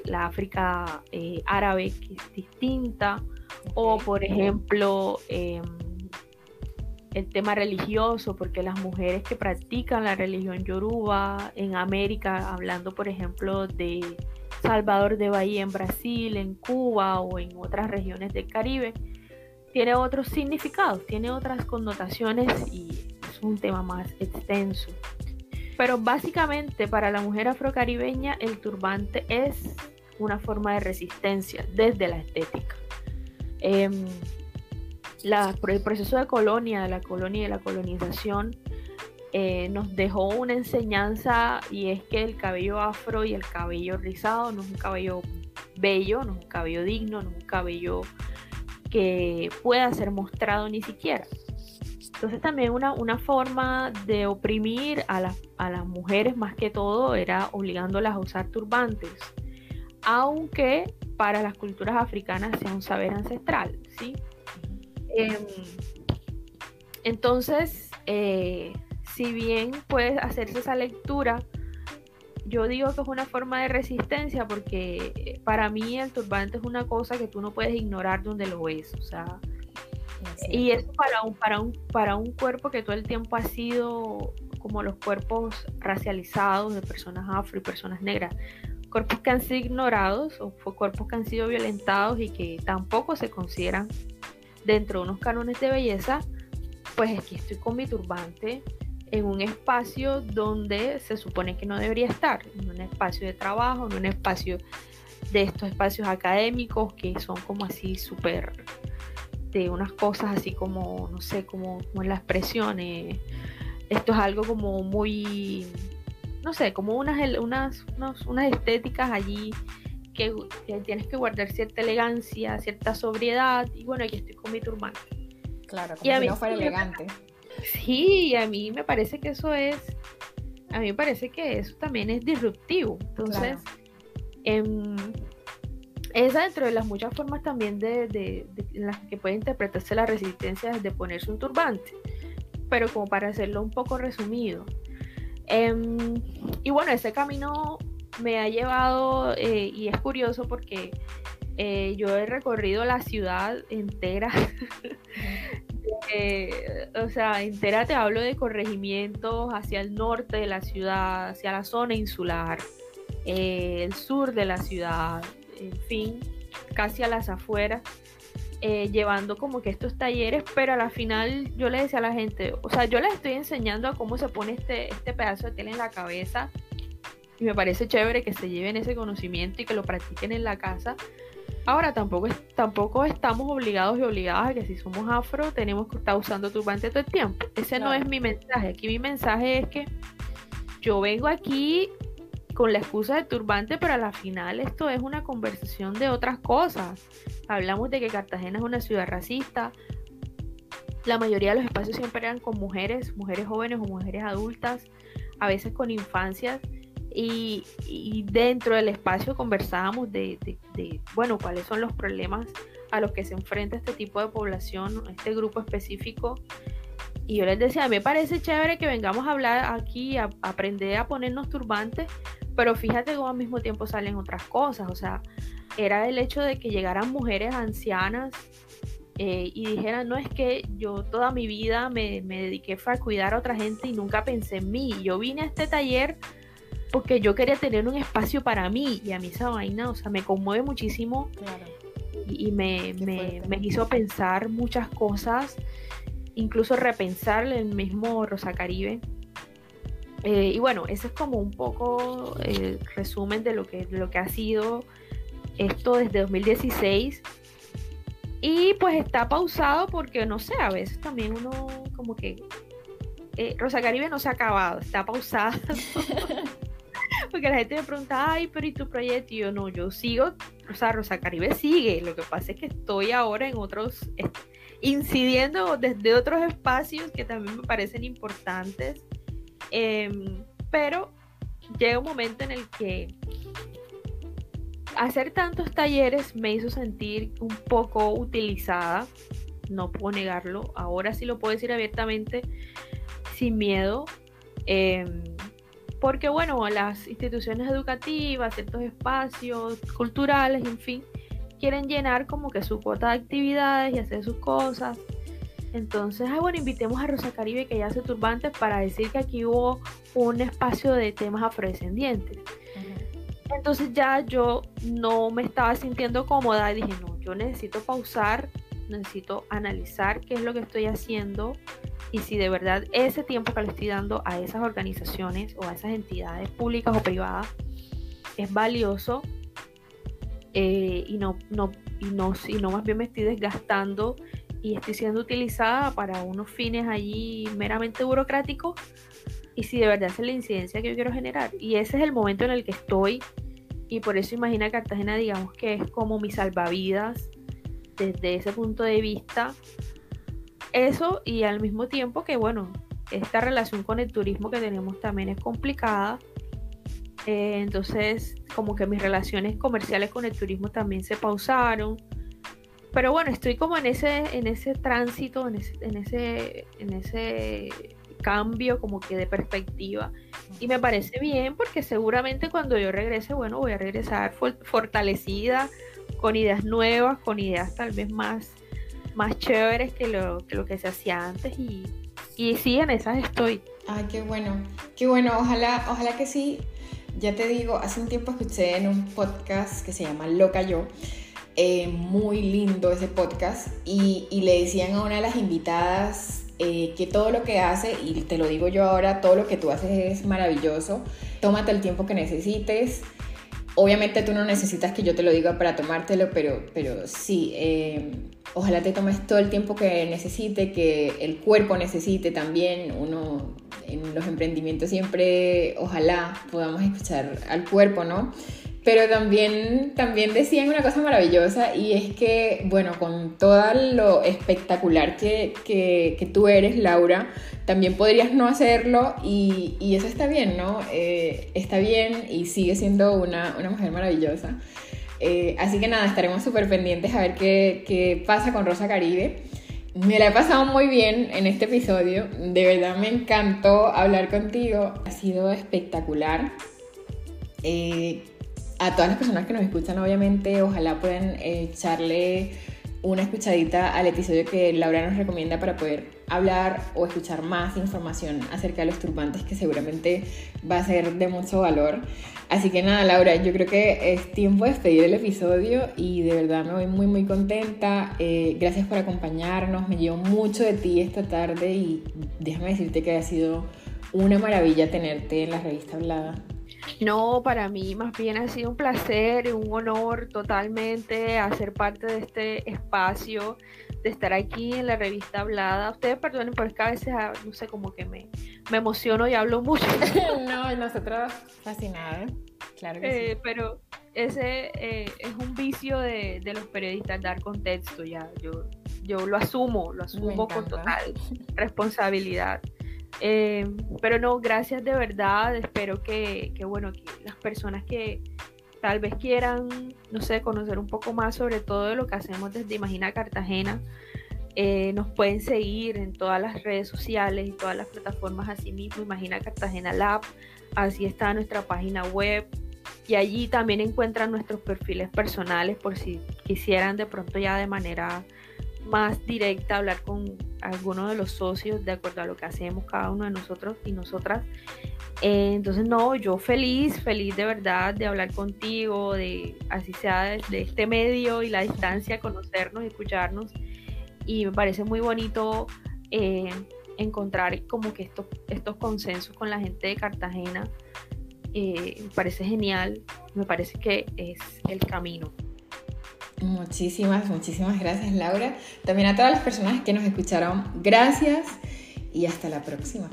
la África eh, árabe que es distinta o por ejemplo em, el tema religioso porque las mujeres que practican la religión yoruba en América hablando por ejemplo de Salvador de Bahía en Brasil, en Cuba o en otras regiones del Caribe, tiene otros significados, tiene otras connotaciones y es un tema más extenso. Pero básicamente para la mujer afrocaribeña el turbante es una forma de resistencia desde la estética. Em, el proceso de colonia, de la colonia y de la colonización eh, nos dejó una enseñanza y es que el cabello afro y el cabello rizado no es un cabello bello, no es un cabello digno, no es un cabello que pueda ser mostrado ni siquiera. Entonces también una, una forma de oprimir a, a, las mujeres más que todo era obligándolas a usar turbantes, aunque para las culturas africanas sea un saber ancestral, ¿sí? Em, entonces, eh, si bien puede hacerse esa lectura, yo digo que es una forma de resistencia porque para mí el turbante es una cosa que tú no puedes ignorar donde lo ves, o sea, y eso para un, para un, para un cuerpo que todo el tiempo ha sido como los cuerpos racializados de personas afro y personas negras, cuerpos que han sido ignorados o cuerpos que han sido violentados y que tampoco se consideran dentro de unos cánones de belleza, pues aquí estoy con mi turbante en un espacio donde se supone que no debería estar, en un espacio de trabajo, en un espacio de estos espacios académicos que son como así súper de unas cosas así como, no sé, como, como las expresiones. Esto es algo como muy, no sé, como unas, unas, unas, estéticas allí que, tienes que guardar cierta elegancia, cierta sobriedad. Y bueno, aquí estoy con mi turbante. Claro, como si no fuera elegante. Sí, a mí me parece que eso es, a mí me parece que eso también es disruptivo. Entonces, em, esa dentro de las muchas formas también de, en las que puede interpretarse la resistencia de ponerse un turbante, pero como para hacerlo un poco resumido. Em, y bueno, ese camino me ha llevado, eh, y es curioso porque eh, yo he recorrido la ciudad entera. Eh, o sea, entera te hablo de corregimientos hacia el norte de la ciudad, hacia la zona insular, eh, el sur de la ciudad, en fin, casi a las afueras, eh, llevando como que estos talleres, pero a la final yo le decía a la gente, o sea, yo les estoy enseñando a cómo se pone este, este pedazo de tela en la cabeza y me parece chévere que se lleven ese conocimiento y que lo practiquen en la casa, Ahora tampoco, tampoco estamos obligados y obligadas a que si somos afro tenemos que estar usando turbante todo el tiempo. Ese no es mi mensaje. Aquí mi mensaje es que yo vengo aquí con la excusa de turbante, pero a la final esto es una conversación de otras cosas. Hablamos de que Cartagena es una ciudad racista. La mayoría de los espacios siempre eran con mujeres, mujeres jóvenes o mujeres adultas, a veces con infancias y, dentro del espacio conversábamos de, bueno, cuáles son los problemas a los que se enfrenta este tipo de población, este grupo específico. Y yo les decía, a mí me parece chévere que vengamos a hablar aquí, a, aprender a ponernos turbantes, pero fíjate cómo al mismo tiempo salen otras cosas. O sea, era el hecho de que llegaran mujeres ancianas eh, y dijera, no es que yo toda mi vida me, me dediqué a cuidar a otra gente y nunca pensé en mí. Yo vine a este taller porque yo quería tener un espacio para mí y a mí esa vaina, o sea, me conmueve muchísimo y, me, me, hizo pensar muchas cosas, incluso repensar el mismo Rosa Caribe. Eh, y bueno, ese es como un poco el resumen de lo que, de lo que ha sido esto desde 2016 y pues está pausado porque, no sé, a veces también uno como que... Eh, Rosa Caribe no se ha acabado, está pausado. porque la gente me pregunta, ay, pero ¿y tu proyecto? Y yo no, yo sigo, o sea, Rosa Caribe sigue. Lo que pasa es que estoy ahora en otros, incidiendo desde otros espacios que también me parecen importantes. Em, pero llega un momento en el que hacer tantos talleres me hizo sentir un poco utilizada, no puedo negarlo, ahora sí lo puedo decir abiertamente, sin miedo, em, porque bueno, las instituciones educativas, ciertos espacios culturales, en fin, quieren llenar como que su cuota de actividades y hacer sus cosas. Entonces, ah, bueno, invitemos a Rosa Caribe que ya hace turbantes para decir que aquí hubo un espacio de temas afrodescendientes. Entonces ya yo no me estaba sintiendo cómoda y dije, no, yo necesito pausar, necesito analizar qué es lo que estoy haciendo y si de verdad ese tiempo que le estoy dando a esas organizaciones o a esas entidades públicas o privadas es valioso eh, y, no, no, y, no, y no más bien me estoy desgastando y estoy siendo utilizada para unos fines allí meramente burocráticos y si de verdad es la incidencia que yo quiero generar. Y ese es el momento en el que estoy y por eso imagina Cartagena, digamos que es como mi salvavidas desde ese punto de vista. Eso y al mismo tiempo que, bueno, esta relación con el turismo que tenemos también es complicada. Eh, entonces, como que mis relaciones comerciales con el turismo también se pausaron. Pero bueno, estoy como en ese, en ese tránsito, en ese, en ese, en ese cambio como que de perspectiva. Y me parece bien porque seguramente cuando yo regrese, bueno, voy a regresar fortalecida, con ideas nuevas, con ideas tal vez más, más chéveres que lo, que lo que se hacía antes. Y, y sí, en esas estoy. Ay, qué bueno, qué bueno, ojalá, ojalá que sí. Ya te digo, hace un tiempo escuché en un podcast que se llama Loca Yo, eh, muy lindo ese podcast, y, le decían a una de las invitadas eh, que todo lo que hace, y te lo digo yo ahora, todo lo que tú haces es maravilloso. Tómate el tiempo que necesites. Obviamente tú no necesitas que yo te lo diga para tomártelo, pero, pero sí, eh, ojalá te tomes todo el tiempo que necesite, que el cuerpo necesite también. Uno en los emprendimientos siempre, ojalá podamos escuchar al cuerpo, ¿no? Pero también, también decían una cosa maravillosa y es que, bueno, con todo lo espectacular que, que, tú eres, Laura, también podrías no hacerlo y, eso está bien, ¿no? Eh, está bien y sigue siendo una, una mujer maravillosa. Eh, así que nada, estaremos súper pendientes a ver qué, qué pasa con Rosa Caribe. Me la he pasado muy bien en este episodio, de verdad me encantó hablar contigo, ha sido espectacular. Eh, a todas las personas que nos escuchan, obviamente, ojalá puedan echarle una escuchadita al episodio que Laura nos recomienda para poder hablar o escuchar más información acerca de los turbantes que seguramente va a ser de mucho valor. Así que nada, Laura, yo creo que es tiempo de despedir el episodio y de verdad me voy muy muy contenta. Eh, gracias por acompañarnos, me llevo mucho de ti esta tarde y déjame decirte que ha sido una maravilla tenerte en la revista Hablada. No, para mí más bien ha sido un placer, y un honor totalmente hacer parte de este espacio, de estar aquí en la revista Hablada. Ustedes perdonen porque a veces, ah, no sé, como que me, me emociono y hablo mucho. no, nosotros fascinadas, claro que sí. Eh, pero ese eh, es un vicio de, de, los periodistas, dar contexto ya. Yo, yo lo asumo, lo asumo con total responsabilidad. Eh, pero no, gracias de verdad. Espero que, bueno, que las personas que tal vez quieran, no sé, conocer un poco más sobre todo lo que hacemos desde Imagina Cartagena, eh, nos pueden seguir en todas las redes sociales y todas las plataformas así mismo, Imagina Cartagena Lab, así está nuestra página web y allí también encuentran nuestros perfiles personales por si quisieran de pronto ya de manera más directa, hablar con alguno de los socios de acuerdo a lo que hacemos cada uno de nosotros y nosotras. Eh, entonces, no, yo feliz, feliz de verdad de hablar contigo, de así sea de, este medio y la distancia, conocernos, escucharnos. Y me parece muy bonito eh, encontrar como que estos, estos consensos con la gente de Cartagena. Eh, me parece genial, me parece que es el camino. Muchísimas, muchísimas gracias Laura. También a todas las personas que nos escucharon, gracias y hasta la próxima.